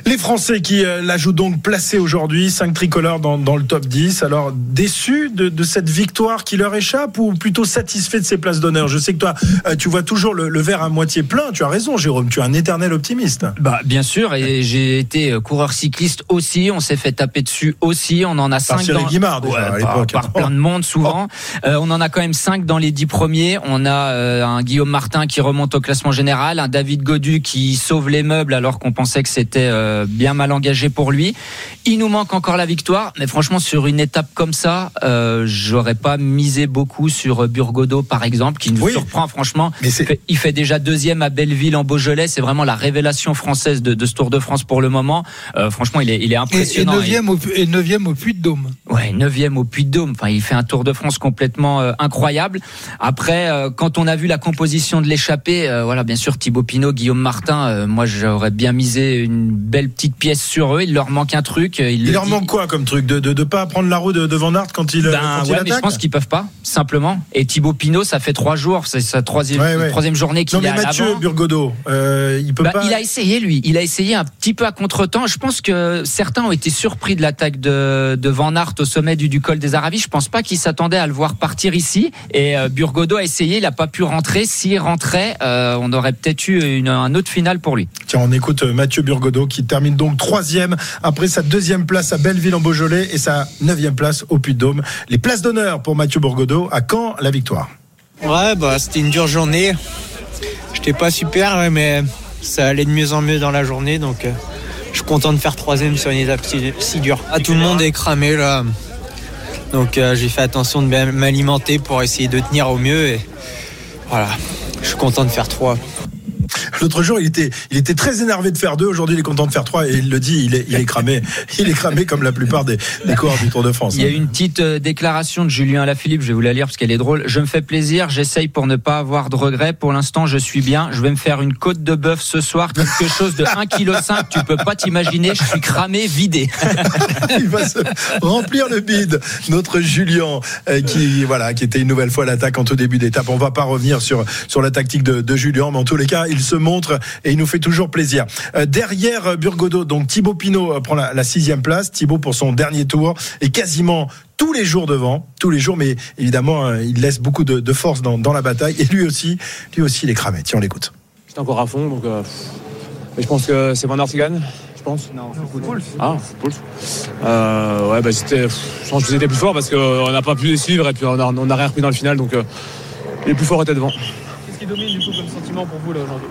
Les Français qui euh, la jouent donc placés aujourd'hui, 5 tricolores dans, dans le top 10. Alors, déçus de, de cette victoire qui leur échappe ou plutôt satisfaits de ces places d'honneur? Je sais que toi, euh, tu vois toujours le, le verre à moitié plein. Tu as raison, Jérôme. Tu es un éternel optimiste. Bah, bien sûr, et j'ai été euh, coureur cycliste aussi. On s'est fait taper dessus aussi. On en a cinq Cyril dans... Guimard, déjà, à par. Oh. par plein de monde souvent. Euh, on en a quand même cinq dans les dix premiers. On a euh, un Guillaume Martin qui remonte au classement général, un David Godu qui sauve les meubles alors qu'on pensait que c'était euh, bien mal engagé pour lui. Il nous manque encore la victoire, mais franchement sur une étape comme ça, j'aurais pas misé beaucoup sur Burgodo par exemple, qui nous Oui. surprend franchement. Mais Il fait- déjà deuxième à Belleville en Beaujolais. C'est vraiment la révélation française de, de ce Tour de France pour le moment. Franchement, il est, il est Et impressionnant. neuvième au, et neuvième au Puy de Dôme. Ouais, neuvième au Puy de Dôme. Enfin, il fait un Tour de France complètement euh, incroyable. Après, euh, quand on a vu la composition de l'échappée, euh, voilà, bien sûr, Thibaut Pinot, Guillaume Martin, euh, moi, j'aurais bien misé une belle petite pièce sur eux. Il leur manque un truc. euh, Il le leur dit- manque quoi comme truc De ne de, de pas prendre la roue de, de Van Aert quand il, Ben, quand il ouais, mais je attaque pense qu'ils peuvent pas, simplement. Et Thibaut Pinot, ça fait trois jours, c'est sa troisième, Ouais, ouais. troisième journée qu'il Non, est mais à Mathieu. Burgodo, euh, il peut Bah, pas. Il a essayé lui, il a essayé un petit peu à contre-temps. Je pense que certains ont été surpris de l'attaque de, de Van Aert au sommet du, du col des Aravis. Je pense pas qu'ils s'attendaient à le voir partir ici. Et euh, Burgodo a essayé, il a pas pu rentrer. S'il rentrait, euh, on aurait peut-être eu une, un autre final pour lui. Tiens, on écoute euh, Mathieu Burgodo qui termine donc troisième après sa deuxième place à Belleville en Beaujolais et sa neuvième place au Puy-de-Dôme. Les places d'honneur pour Mathieu Burgodo. À quand la victoire? Ouais, bah c'était une dure journée. J'étais pas super, mais ça allait de mieux en mieux dans la journée, donc euh, je suis content de faire troisième sur une étape si, dure. Ah, tout le monde est cramé là, donc euh, j'ai fait attention de bien m'alimenter pour essayer de tenir au mieux et voilà, je suis content de faire trois. L'autre jour, il était, il était très énervé de faire deux. Aujourd'hui, il est content de faire trois et il le dit, il est, il est cramé. Il est cramé comme la plupart des, des coureurs du Tour de France. Il y a eu une petite euh, déclaration de Julien Alaphilippe, je vais vous la lire parce qu'elle est drôle. Je me fais plaisir, j'essaye pour ne pas avoir de regrets. Pour l'instant, je suis bien. Je vais me faire une côte de bœuf ce soir, quelque chose de 1,5 kg. Tu peux pas t'imaginer, je suis cramé, vidé. il va se remplir le bide. Notre Julien, euh, qui voilà, qui était une nouvelle fois à l'attaque en tout début d'étape. On va pas revenir sur sur la tactique de, de Julien, mais en tous les cas, il se montre et il nous fait toujours plaisir. Euh, derrière euh, Burgodo, donc Thibaut Pinot euh, prend la, la sixième place. Thibaut pour son dernier tour est quasiment tous les jours devant, tous les jours, mais évidemment, euh, il laisse beaucoup de, de force dans, dans la bataille. Et lui aussi, lui aussi, il est cramé. Tiens, on l'écoute. J'étais encore à fond, donc. euh, mais je pense que c'est Van Aert qui gagne, je pense. Non, c'est Ah, Poulf. Euh, ouais, bah c'était. Je pense que c'était plus fort parce qu'on n'a pas pu les suivre et puis on a, on a rien repris dans le final, donc euh, les plus forts étaient devant. Qui domine du coup comme sentiment pour vous là aujourd'hui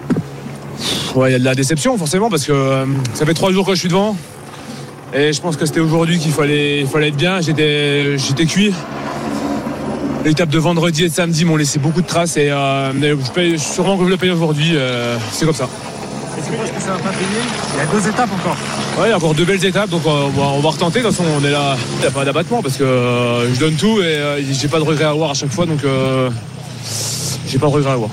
Ouais, il y a de la déception forcément parce que euh, ça fait trois jours que je suis devant. Et je pense que c'était aujourd'hui qu'il fallait, il fallait être bien. J'étais, j'étais cuit. L'étape de vendredi et de samedi m'ont laissé beaucoup de traces et euh, je paye, sûrement que je le paye aujourd'hui. euh, c'est comme ça. Et tu penses que ça va pas payer Il y a deux étapes encore? Ouais, il y a encore deux belles étapes, donc on va, on va retenter. De toute façon, on est là. Il n'y a pas d'abattement parce que je donne tout et j'ai pas de regret à avoir à chaque fois, donc j'ai pas de regret à avoir.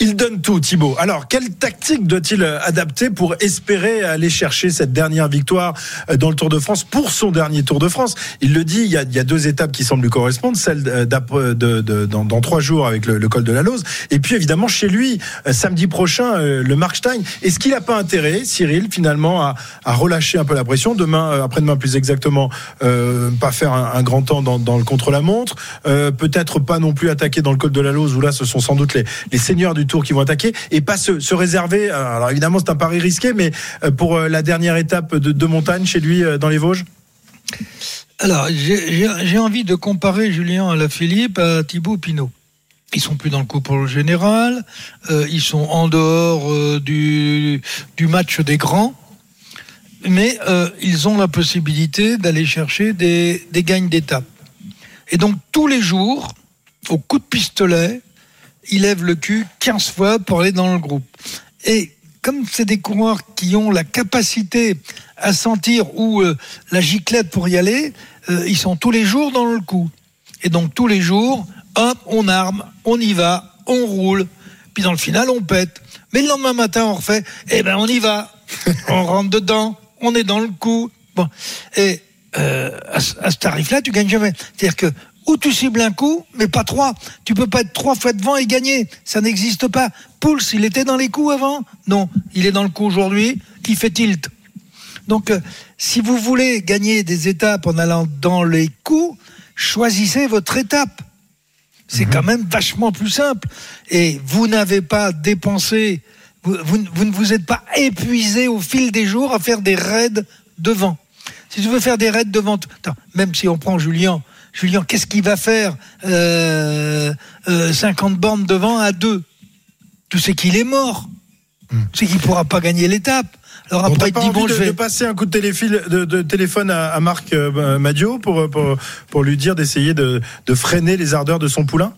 Il donne tout, Thibaut. Alors, quelle tactique doit-il euh, adapter pour espérer aller chercher cette dernière victoire euh, dans le Tour de France pour son dernier Tour de France? Il le dit, il y a, deux étapes qui semblent lui correspondre, celle euh, de, de- dans, trois jours avec le, col de la Lose, et puis évidemment chez lui, samedi prochain, le Markstein. Est-ce qu'il n'a pas intérêt, Cyril, finalement, à, relâcher un peu la pression? Demain, après-demain plus exactement, euh, pas faire un, grand temps dans, dans le contre-la-montre, euh, peut-être pas non plus attaquer dans le col de la Lose, où là, ce sont sans doute les, les seigneurs du Tour qui vont attaquer, et pas se, se réserver. euh, Alors évidemment, c'est un pari risqué, mais euh, pour euh, la dernière étape de, montagne chez lui dans les Vosges. Alors, j'ai- envie de comparer Julien Alaphilippe à Thibaut Pinot. Ils sont plus dans le coup pour le général, ils sont en dehors du, du match des grands, mais ils ont la possibilité d'aller chercher des, des gagnes d'étape. Et donc, tous les jours, au coup de pistolet, ils lèvent le cul 15 fois pour aller dans le groupe. Et comme c'est des coureurs qui ont la capacité à sentir où euh, la giclette pour y aller, euh, ils sont tous les jours dans le coup. Et donc tous les jours, hop, on arme, on y va, on roule, puis dans le final, on pète. Mais le lendemain matin, on refait, eh ben on y va, on rentre dedans, on est dans le coup. Bon, et euh, à, ce- à ce tarif-là, tu gagnes jamais. C'est-à-dire que ou tu cibles un coup, mais pas trois. Tu peux pas être trois fois devant et gagner. Ça n'existe pas. Pouls, il était dans les coups avant Non, il est dans le coup aujourd'hui. Il fait tilt. Donc, euh, si vous voulez gagner des étapes en allant dans les coups, choisissez votre étape. C'est quand même vachement plus simple. Et vous n'avez pas dépensé, vous, vous- vous ne vous êtes pas épuisé au fil des jours à faire des raids devant. Si tu veux faire des raids devant, attends, même si on prend Julien, Julien, qu'est-ce qu'il va faire euh, euh, 50 bornes devant à deux? Tu sais qu'il est mort. Tu sais qu'il pourra pas gagner l'étape. Alors On après, il pas dit bon, envie je de, vais. de passer un coup de, de, de téléphone à, à Marc euh, Madio pour, pour, pour lui dire d'essayer de, de freiner les ardeurs de son poulain?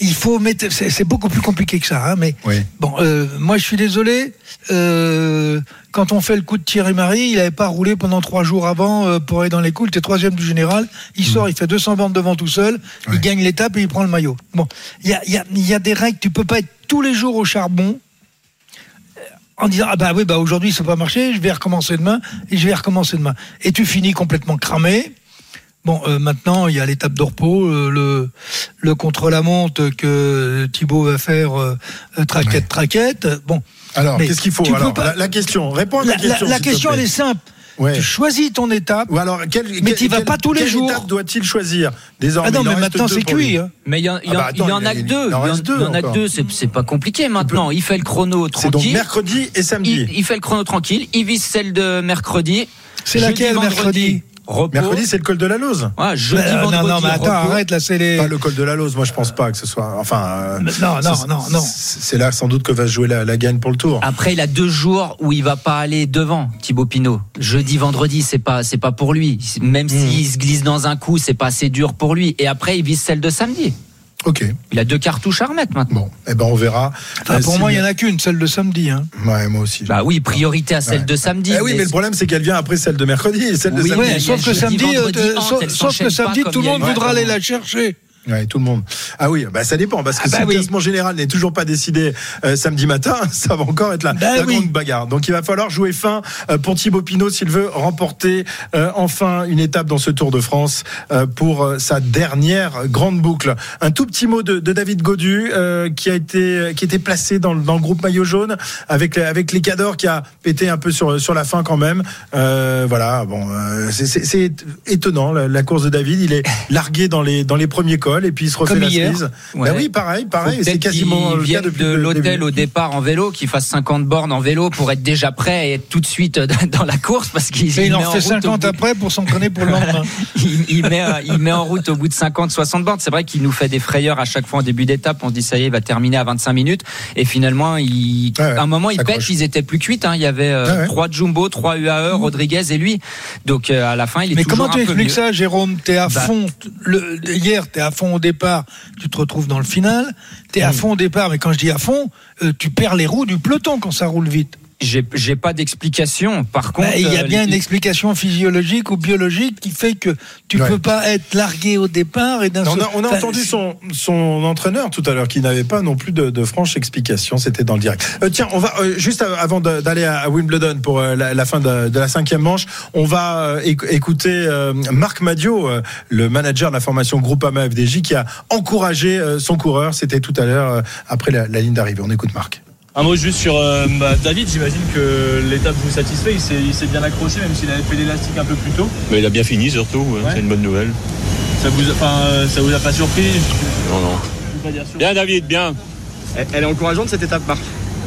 Il faut mettre. C'est beaucoup plus compliqué que ça, hein, mais Oui. bon, euh, moi je suis désolé. euh, quand on fait le coup de Thierry Marie, il n'avait pas roulé pendant trois jours avant euh, pour aller dans les coups. Il était troisième du général. Il Mm. sort, il fait 200 bandes devant tout seul. Il gagne l'étape et il prend le maillot. Bon, il y a, il y a- il y a des règles. Tu peux pas être tous les jours au charbon en disant ah bah oui bah aujourd'hui ça n'a pas marché, je vais recommencer demain et je vais recommencer demain. Et tu finis complètement cramé. Bon, euh, maintenant, il y a l'étape de repos, euh, le, le contre-la-montre que Thibaut va faire euh, traquette, traquette. Bon. Alors, qu'est-ce qu'il faut Alors, pas- la, la question, réponds à La, la question. la- question, elle est simple. Ouais. Tu choisis ton étape, Ou alors, quel, mais tu vas quel- pas tous les quelle jours. étape doit-il choisir Désormais, Ah non, mais maintenant, deux c'est cuit, hein. Mais il y, en- il y Ah bah attends, il y en a que deux. il y en- reste deux il y en a que deux. C'est pas compliqué maintenant. Il fait le chrono C'est donc tranquille. mercredi et samedi. Il, il fait le chrono tranquille. Il vise celle de mercredi. C'est laquelle, vendredi, mercredi? Repos. Mercredi, c'est le col de la Lose. Ouais, jeudi, Mais, euh, vendredi, non, non, mais attends, repos. arrête, là, c'est les. Pas le col de la Lose, moi je pense pas que ce soit. Enfin. euh, non, non, c'est- non, non. c'est- là sans doute que va se jouer la, la gagne pour le tour. Après, il a deux jours où il va pas aller devant Thibaut Pinot. Jeudi, vendredi, c'est pas, c'est pas pour lui. Même Hmm. s'il se glisse dans un coup, c'est pas assez dur pour lui. Et après, il vise celle de samedi. Ok. Il a deux cartouches à remettre maintenant. Bon, eh ben on verra. Euh, pour moi, il y en a qu'une, celle de samedi. Hein. Ouais, moi aussi. Bah oui, priorité à celle Ouais. de samedi. Eh oui, mais le problème c'est qu'elle vient après celle de mercredi et celle de samedi. ouais, Ouais, il y a sauf que samedi, vendredi, euh, sauf, sauf que samedi, tout le monde voudra aller la chercher. Ouais, tout le monde. Ah oui, bah ça dépend parce que Ah bah si le classement général n'est toujours pas décidé euh, samedi matin, ça va encore être la, Bah la oui. grande bagarre. Donc il va falloir jouer fin euh, pour Thibaut Pinot s'il veut remporter euh, enfin une étape dans ce Tour de France euh, pour sa dernière grande boucle. Un tout petit mot de, de David Godu qui a été qui était placé dans, le- dans le groupe maillot jaune avec avec les cadors qui a pété un peu sur sur la fin quand même. Voilà, bon, c'est étonnant la, la course de David. Il est largué dans les dans les premiers cols et puis il se refait Comme la hier. cerise. Ouais. Bah oui, pareil, pareil. Faut C'est quasiment le cas depuis de l'hôtel au départ en vélo, qu'il fasse 50 bornes en vélo pour être déjà prêt et être tout de suite dans la course parce qu'il il en en fait route au 50 bout- après pour s'entraîner pour le lendemain. il, il met, euh, il met en route au bout de 50, 60 bornes. C'est vrai qu'il nous fait des frayeurs à chaque fois en début d'étape. On se dit ça y est, il va terminer à 25 minutes. Et finalement, il, Ouais, ouais, à un moment, il pète. Ils étaient plus cuites. Hein. Il y avait euh, Ouais, ouais. trois Jumbo, trois UAE, Rodriguez et lui. Donc euh, à la fin, il est Mais toujours comment tu expliques ça, Jérôme? T'es à Bah. fond. Le, hier, t'es à fond au départ. Tu te retrouves dans le final. T'es à fond au départ. Mais quand je dis à fond, euh, tu perds les roues du peloton quand ça roule vite. J'ai j'ai pas d'explication. Par contre, Bah, il y a euh, bien les- une explication physiologique ou biologique qui fait que tu Ouais. peux pas être largué au départ et d'un On a, on a Enfin, entendu son, son entraîneur tout à l'heure qui n'avait pas non plus de, de franche explication. C'était dans le direct. Euh, tiens, on va euh, juste av- avant d'aller à, Wimbledon pour euh, la, la fin de, de la cinquième manche, on va euh, éc- écouter euh, Marc Madio, euh, le manager de la formation Groupama FDJ, qui a encouragé euh, son coureur. C'était tout à l'heure euh, après la, la ligne d'arrivée. On écoute Marc. Un mot juste sur euh, bah, David, j'imagine que l'étape vous satisfait, il s'est, il s'est bien accroché même s'il avait fait l'élastique un peu plus tôt. Mais il a bien fini surtout, ouais, c'est une bonne nouvelle. Ça vous a, enfin, euh, ça vous a pas surpris? Non, non. Pas dire. Bien David, bien. Elle, elle est encourageante cette étape, Marc,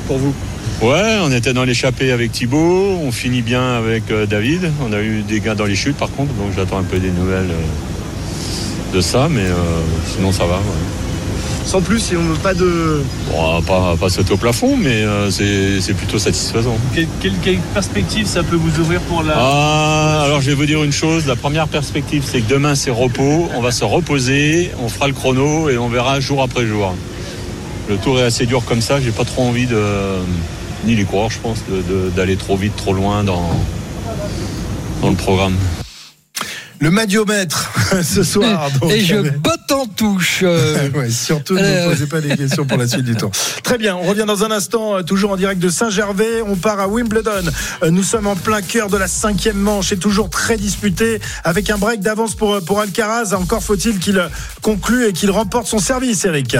pour vous? Ouais, on était dans l'échappée avec Thibaut, on finit bien avec euh, David. On a eu des gains dans les chutes par contre, donc j'attends un peu des nouvelles euh, de ça, mais euh, sinon ça va. ouais. Sans plus, si on veut pas de. Bon, pas, pas sauter au plafond, mais euh, c'est c'est plutôt satisfaisant. Quelle, quelle- quelle perspective ça peut vous ouvrir pour la. Ah, alors je vais vous dire une chose, la première perspective c'est que demain c'est repos, on va se reposer, on fera le chrono et on verra jour après jour. Le tour est assez dur comme ça, j'ai pas trop envie de, ni les coureurs je pense, d'aller trop vite, trop loin dans, dans le programme. Le madiomètre ce soir. donc, Et je botte en touche. euh, Ouais, surtout, ne posez pas des questions pour la suite du tour. Très bien, on revient dans un instant, euh, toujours en direct de Saint-Gervais. On part à Wimbledon. Euh, Nous sommes en plein cœur de la cinquième manche et toujours très disputé avec un break d'avance pour, pour Alcaraz. Encore faut-il qu'il conclue et qu'il remporte son service, Eric.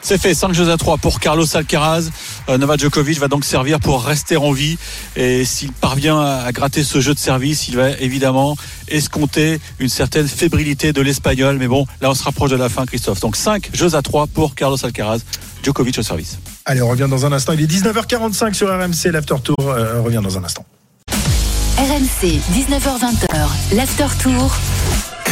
C'est fait, 5 jeux à 3 pour Carlos Alcaraz. Euh, Novak Djokovic va donc servir pour rester en vie. Et s'il parvient à gratter ce jeu de service, il va évidemment escompter une certaine fébrilité de l'Espagnol. Mais bon, là on se rapproche de la fin, Christophe. Donc 5 jeux à 3 pour Carlos Alcaraz. Djokovic au service. Allez, on revient dans un instant. Il est 19h45 sur RMC, l'After Tour. Euh, on revient dans un instant. RMC, 19h20, l'after tour.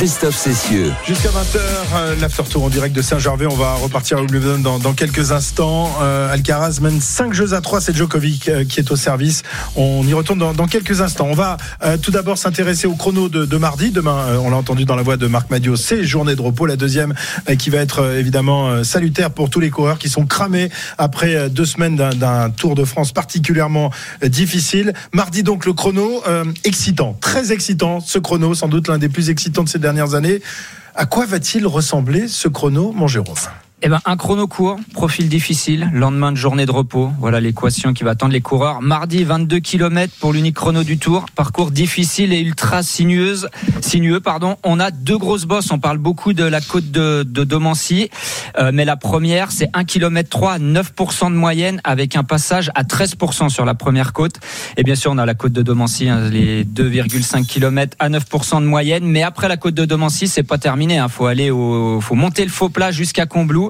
Christophe Cessieux. Jusqu'à 20h, euh, l'after tour en direct de Saint-Gervais. On va repartir à Wimbledon dans, dans quelques instants. Euh, Alcaraz mène 5 jeux à 3. C'est Djokovic euh, qui est au service. On y retourne dans, quelques instants. On va tout d'abord s'intéresser au chrono de, mardi. Demain, on l'a entendu dans la voix de Marc Madio, c'est journée de repos. La deuxième qui va être évidemment salutaire pour tous les coureurs qui sont cramés après deux semaines d'un- Tour de France particulièrement difficile. Mardi donc le chrono excitant, très excitant. Ce chrono, sans doute l'un des plus excitants de ces dernières années. À quoi va-t-il ressembler ce chrono, mon Jérôme? Eh ben, un chrono court, profil difficile, lendemain de journée de repos. Voilà l'équation qui va attendre les coureurs. Mardi, 22 km pour l'unique chrono du tour. Parcours difficile et ultra sinueuse, sinueux, pardon. On a deux grosses bosses. On parle beaucoup de la côte de, de Domancy. Euh, mais la première, c'est 1 km 3 à 9% de moyenne avec un passage à 13% sur la première côte. Et bien sûr, on a la côte de Domancy, hein, les 2,5 km à 9% de moyenne. Mais après la côte de Domancy, c'est pas terminé. Il faut aller au, faut monter le faux plat jusqu'à Combloux.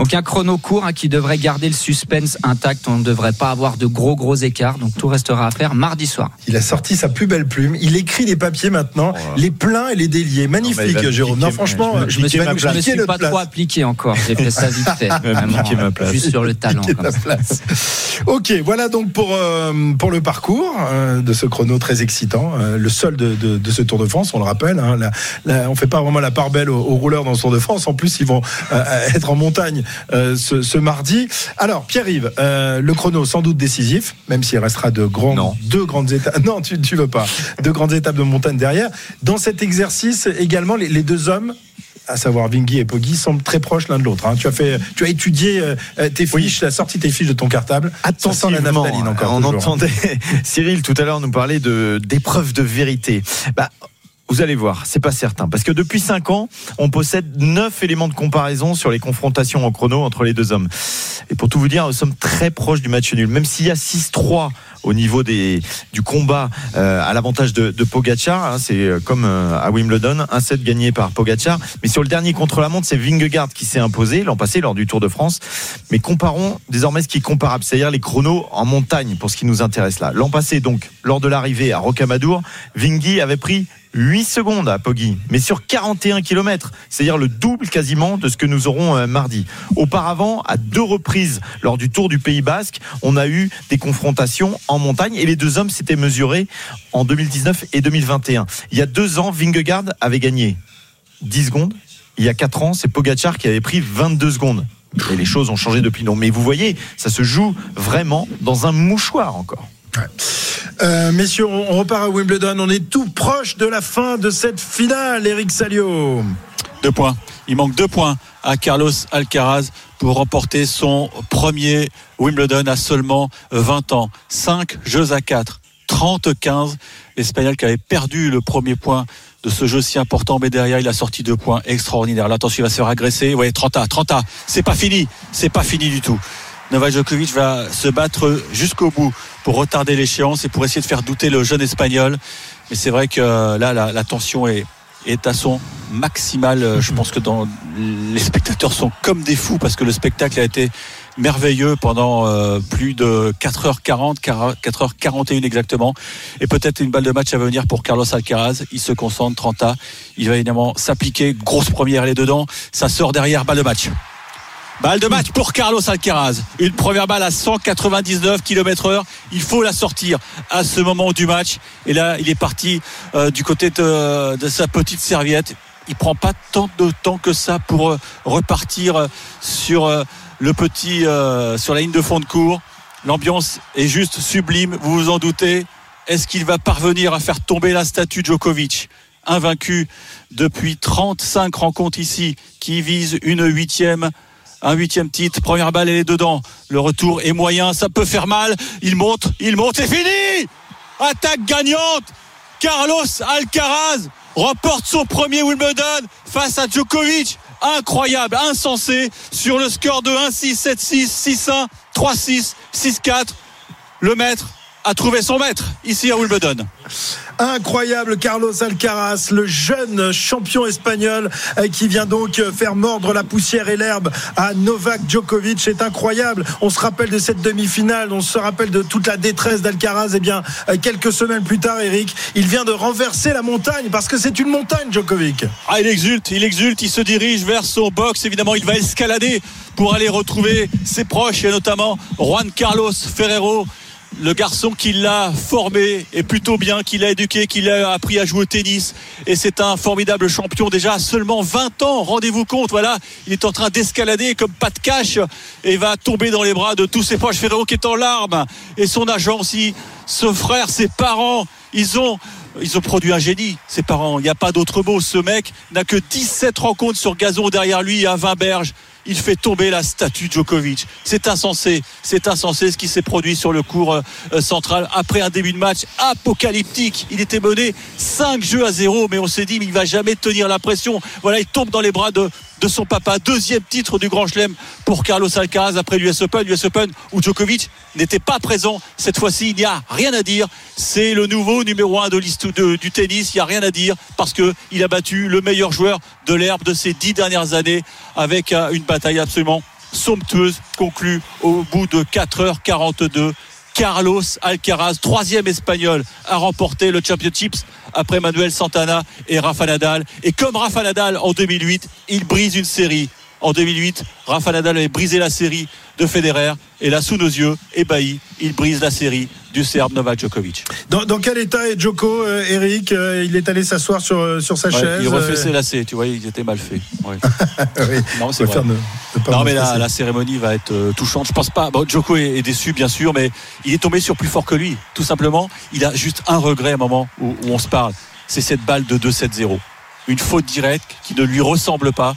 Donc un chrono court hein, qui devrait garder le suspense intact. On ne devrait pas avoir de gros gros écarts. Donc tout restera à faire mardi soir. Il a sorti sa plus belle plume. Il écrit les papiers maintenant, les pleins et les déliés. Oh Non, Magnifique, Jérôme. Non, franchement, je me- Je me je me suis pas place. trop appliqué encore. J'ai fait ça vite fait. Vraiment, ma place. Juste sur le talent. Place. Ok, voilà donc pour, euh, pour le parcours euh, de ce chrono très excitant, euh, le seul de, de, de ce Tour de France, on le rappelle. Hein, la, la- on fait pas vraiment la part belle aux, aux rouleurs dans ce Tour de France. En plus, ils vont euh, être en montagne euh, ce, ce mardi. Alors, Pierre-Yves, euh, le chrono sans doute décisif, même s'il restera de grandes, deux grandes étapes. Non, tu, veux pas. Deux grandes étapes de montagne derrière. Dans cet exercice, également, les, les deux hommes à savoir Vingui et Poggi, semblent très proches l'un de l'autre. hein. Tu as fait, tu as étudié euh, tes fiches, tu as sorti tes fiches de ton cartable. Sent la naphtaline encore. on toujours. entendait Cyril tout à l'heure nous parler de d'épreuves de vérité. Bah, vous allez voir, c'est pas certain. Parce que depuis 5 ans, on possède 9 éléments de comparaison sur les confrontations en chrono entre les deux hommes. Et pour tout vous dire, nous sommes très proches du match nul. Même s'il y a 6-3 au niveau des, du combat euh, à l'avantage de, de Pogacar, hein, c'est euh, comme euh, à Wimbledon, un set gagné par Pogacar. Mais sur le dernier contre-la-montre, c'est Vingegaard qui s'est imposé l'an passé lors du Tour de France. Mais comparons désormais ce qui est comparable, c'est-à-dire les chronos en montagne pour ce qui nous intéresse là. L'an passé, donc, lors de l'arrivée à Rocamadour, Vingy avait pris 8 secondes à Poggi, mais sur 41 km, c'est-à-dire le double quasiment de ce que nous aurons euh, mardi. Auparavant, à deux reprises lors du Tour du Pays Basque, on a eu des confrontations en montagne et les deux hommes s'étaient mesurés en 2019 et 2021. Il y a deux ans, Vingegaard avait gagné 10 secondes. Il y a 4 ans, c'est Pogacar qui avait pris 22 secondes. Et les choses ont changé depuis longtemps. Mais vous voyez, ça se joue vraiment dans un mouchoir encore. Euh, messieurs, on, repart à Wimbledon. On est tout proche de la fin de cette finale, Eric Salio. Deux points. Il manque deux points à Carlos Alcaraz pour remporter son premier Wimbledon à seulement 20 ans. 5 jeux à 4, 30-15. L'Espagnol qui avait perdu le premier point de ce jeu si important, mais derrière il a sorti deux points extraordinaires. Là, attention, va se faire agresser. Ouais, 30 à, 30 à. C'est pas fini. C'est pas fini du tout. Novak Djokovic va se battre jusqu'au bout pour retarder l'échéance et pour essayer de faire douter le jeune espagnol. Mais c'est vrai que euh, là, la, la tension est, est à son maximal. Euh, Je pense que dans, les spectateurs sont comme des fous parce que le spectacle a été merveilleux pendant euh, plus de 4h40, 4h41 exactement. Et peut-être une balle de match à venir pour Carlos Alcaraz. Il se concentre, 30 A. Il va évidemment s'appliquer. Grosse première, elle est dedans. Ça sort derrière, balle de match. Balle de match pour Carlos Alcaraz. Une première balle à 199 km heure. Il faut la sortir à ce moment du match. Et là, il est parti euh, du côté de, sa petite serviette. Il prend pas tant de temps que ça pour euh, repartir euh, sur le petit, sur la ligne de fond de cours. L'ambiance est juste sublime. Vous vous en doutez. Est-ce qu'il va parvenir à faire tomber la statue Djokovic? Invaincu depuis 35 rencontres ici, qui vise une huitième un huitième titre. Première balle, elle est dedans. Le retour est moyen, ça peut faire mal. Il monte, il monte, c'est fini Attaque gagnante Carlos Alcaraz remporte son premier Wimbledon face à Djokovic. Incroyable, insensé, sur le score de 1-6, 7-6, 6-1, 3-6, 6-4. Le maître a trouvé son maître ici à Wimbledon. Incroyable Carlos Alcaraz, le jeune champion espagnol euh, qui vient donc euh, faire mordre la poussière et l'herbe à Novak Djokovic. C'est incroyable. On se rappelle de cette demi-finale, on se rappelle de toute la détresse d'Alcaraz. Eh bien, euh, quelques semaines plus tard, Eric, il vient de renverser la montagne parce que c'est une montagne, Djokovic. Ah, il exulte, il exulte, il se dirige vers son box. Évidemment, il va escalader pour aller retrouver ses proches et notamment Juan Carlos Ferrero le garçon qui l'a formé et plutôt bien, qui l'a éduqué, qui l'a appris à jouer au tennis. Et c'est un formidable champion déjà à seulement 20 ans. Rendez-vous compte, voilà, il est en train d'escalader comme pas de cash et va tomber dans les bras de tous ses proches. Ferrero qui est en larmes et son agent aussi, ce frère, ses parents, ils ont ils ont produit un génie, ses parents. Il n'y a pas d'autre mot. Ce mec n'a que 17 rencontres sur gazon derrière lui à 20 berges il fait tomber la statue Djokovic. C'est insensé, c'est insensé ce qui s'est produit sur le cours euh, central après un début de match apocalyptique. Il était mené 5 jeux à 0, mais on s'est dit, mais il va jamais tenir la pression. Voilà, il tombe dans les bras de, de son papa. Deuxième titre du Grand Chelem pour Carlos Alcaraz après l'US Open. L'US Open où Djokovic n'était pas présent. Cette fois-ci, il n'y a rien à dire. C'est le nouveau numéro 1 de liste du tennis. Il n'y a rien à dire parce qu'il a battu le meilleur joueur de l'herbe de ces dix dernières années avec euh, une bataille absolument somptueuse conclue au bout de 4h42 Carlos Alcaraz, troisième espagnol, a remporté le Championships après Manuel Santana et Rafa Nadal. Et comme Rafa Nadal en 2008, il brise une série. En 2008, Rafa Nadal avait brisé la série de Federer. Et là, sous nos yeux, ébahi, il brise la série du Serbe Novak Djokovic. Dans, quel état est Djoko, euh, Eric euh, Il est allé s'asseoir sur, euh, sur sa chaise. Il refait ses lacets, tu vois, il était mal fait. Non, c'est vrai. non, mais la, cérémonie va être touchante. Je pense pas. Bon, Djoko est, déçu, bien sûr, mais il est tombé sur plus fort que lui. Tout simplement, il a juste un regret à un moment où, où on se parle. C'est cette balle de 2-7-0. Une faute directe qui ne lui ressemble pas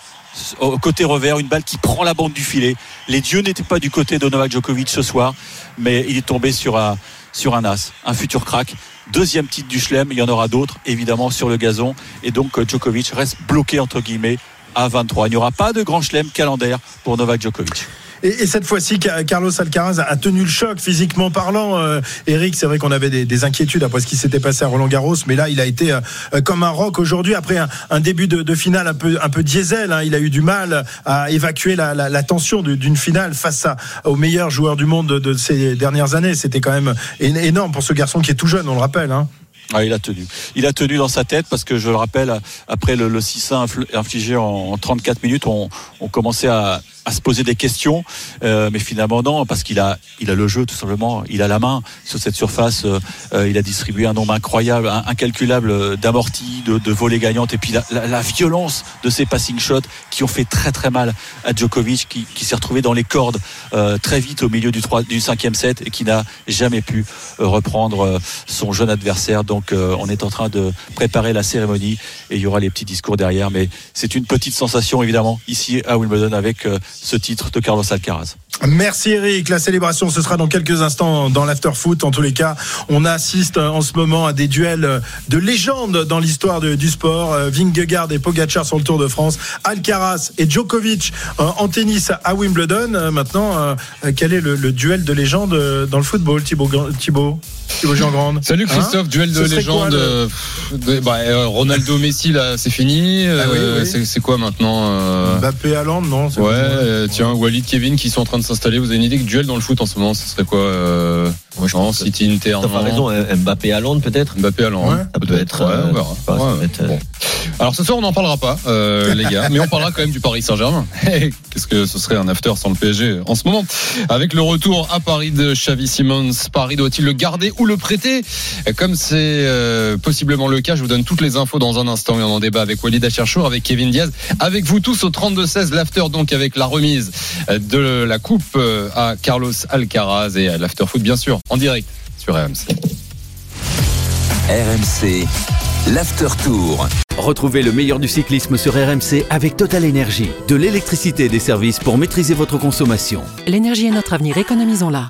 côté revers, une balle qui prend la bande du filet. Les dieux n'étaient pas du côté de Novak Djokovic ce soir, mais il est tombé sur un, sur un as, un futur crack. Deuxième titre du Chelem, il y en aura d'autres évidemment sur le gazon. Et donc Djokovic reste bloqué entre guillemets à 23. Il n'y aura pas de grand Chelem calendaire pour Novak Djokovic. Et, cette fois-ci, Carlos Alcaraz a tenu le choc physiquement parlant. Euh, Eric, c'est vrai qu'on avait des, inquiétudes après ce qui s'était passé à Roland Garros, mais là, il a été euh, comme un roc aujourd'hui après un, début de, finale un peu, un peu diesel. Hein. il a eu du mal à évacuer la, tension d'une finale face aux meilleurs joueurs du monde de, ces dernières années. C'était quand même énorme pour ce garçon qui est tout jeune, on le rappelle. Hein. Ah, il a tenu. Il a tenu dans sa tête parce que je le rappelle, après le, le 6-1 infligé en, 34 minutes, on commençait à, à se poser des questions, euh, mais finalement non, parce qu'il a, il a le jeu tout simplement, il a la main sur cette surface, euh, euh, il a distribué un nombre incroyable, incalculable d'amortis, de, de volées gagnantes, et puis la, la, violence de ces passing shots qui ont fait très très mal à Djokovic, qui, qui s'est retrouvé dans les cordes très vite au milieu du, 3, du cinquième set et qui n'a jamais pu reprendre son jeune adversaire. Donc on est en train de préparer la cérémonie et il y aura les petits discours derrière, mais c'est une petite sensation évidemment ici à Wimbledon avec ce titre de Carlos Alcaraz. Merci Eric. La célébration, ce sera dans quelques instants dans l'after-foot. En tous les cas, on assiste en ce moment à des duels de légende dans l'histoire du sport. Euh, Vingegaard et Pogacar sur le Tour de France. Alcaraz et Djokovic euh, en tennis à Wimbledon. Euh, maintenant, quel est le, duel de légende dans le football, Thibaut, Thibaut Thibaut Jean Grande. Salut Christophe, hein duel de légende. Bah, Ronaldo Messi là, c'est fini. Ah c'est quoi maintenant Mbappé Hollande, non Ouais, tiens, Walid Kevin qui sont en train de s'installer. Vous avez une idée que duel dans le foot en ce moment, ce serait quoi euh, Moi, je pense City Inter. T'as raison, Mbappé à Londres peut-être Mbappé à Londres. ça peut être. Ouais, on verra. Euh, Alors ce soir, on n'en parlera pas, euh, les gars, mais on parlera quand même du Paris Saint-Germain. Qu'est-ce que ce serait un after sans le PSG en ce moment? Avec le retour à Paris de Xavi Simons, Paris doit-il le garder ou le prêter? Comme c'est euh, possiblement le cas, je vous donne toutes les infos dans un instant et on en débat avec Walid Acharchour, avec Kevin Diaz, avec vous tous au 32-16, l'after donc avec la remise de la coupe euh, à Carlos Alcaraz et à l'after foot bien sûr, en direct sur RMC. RMC l'After Tour. Retrouvez le meilleur du cyclisme sur RMC avec Total Énergie. De l'électricité et des services pour maîtriser votre consommation. L'énergie est notre avenir, économisons-la.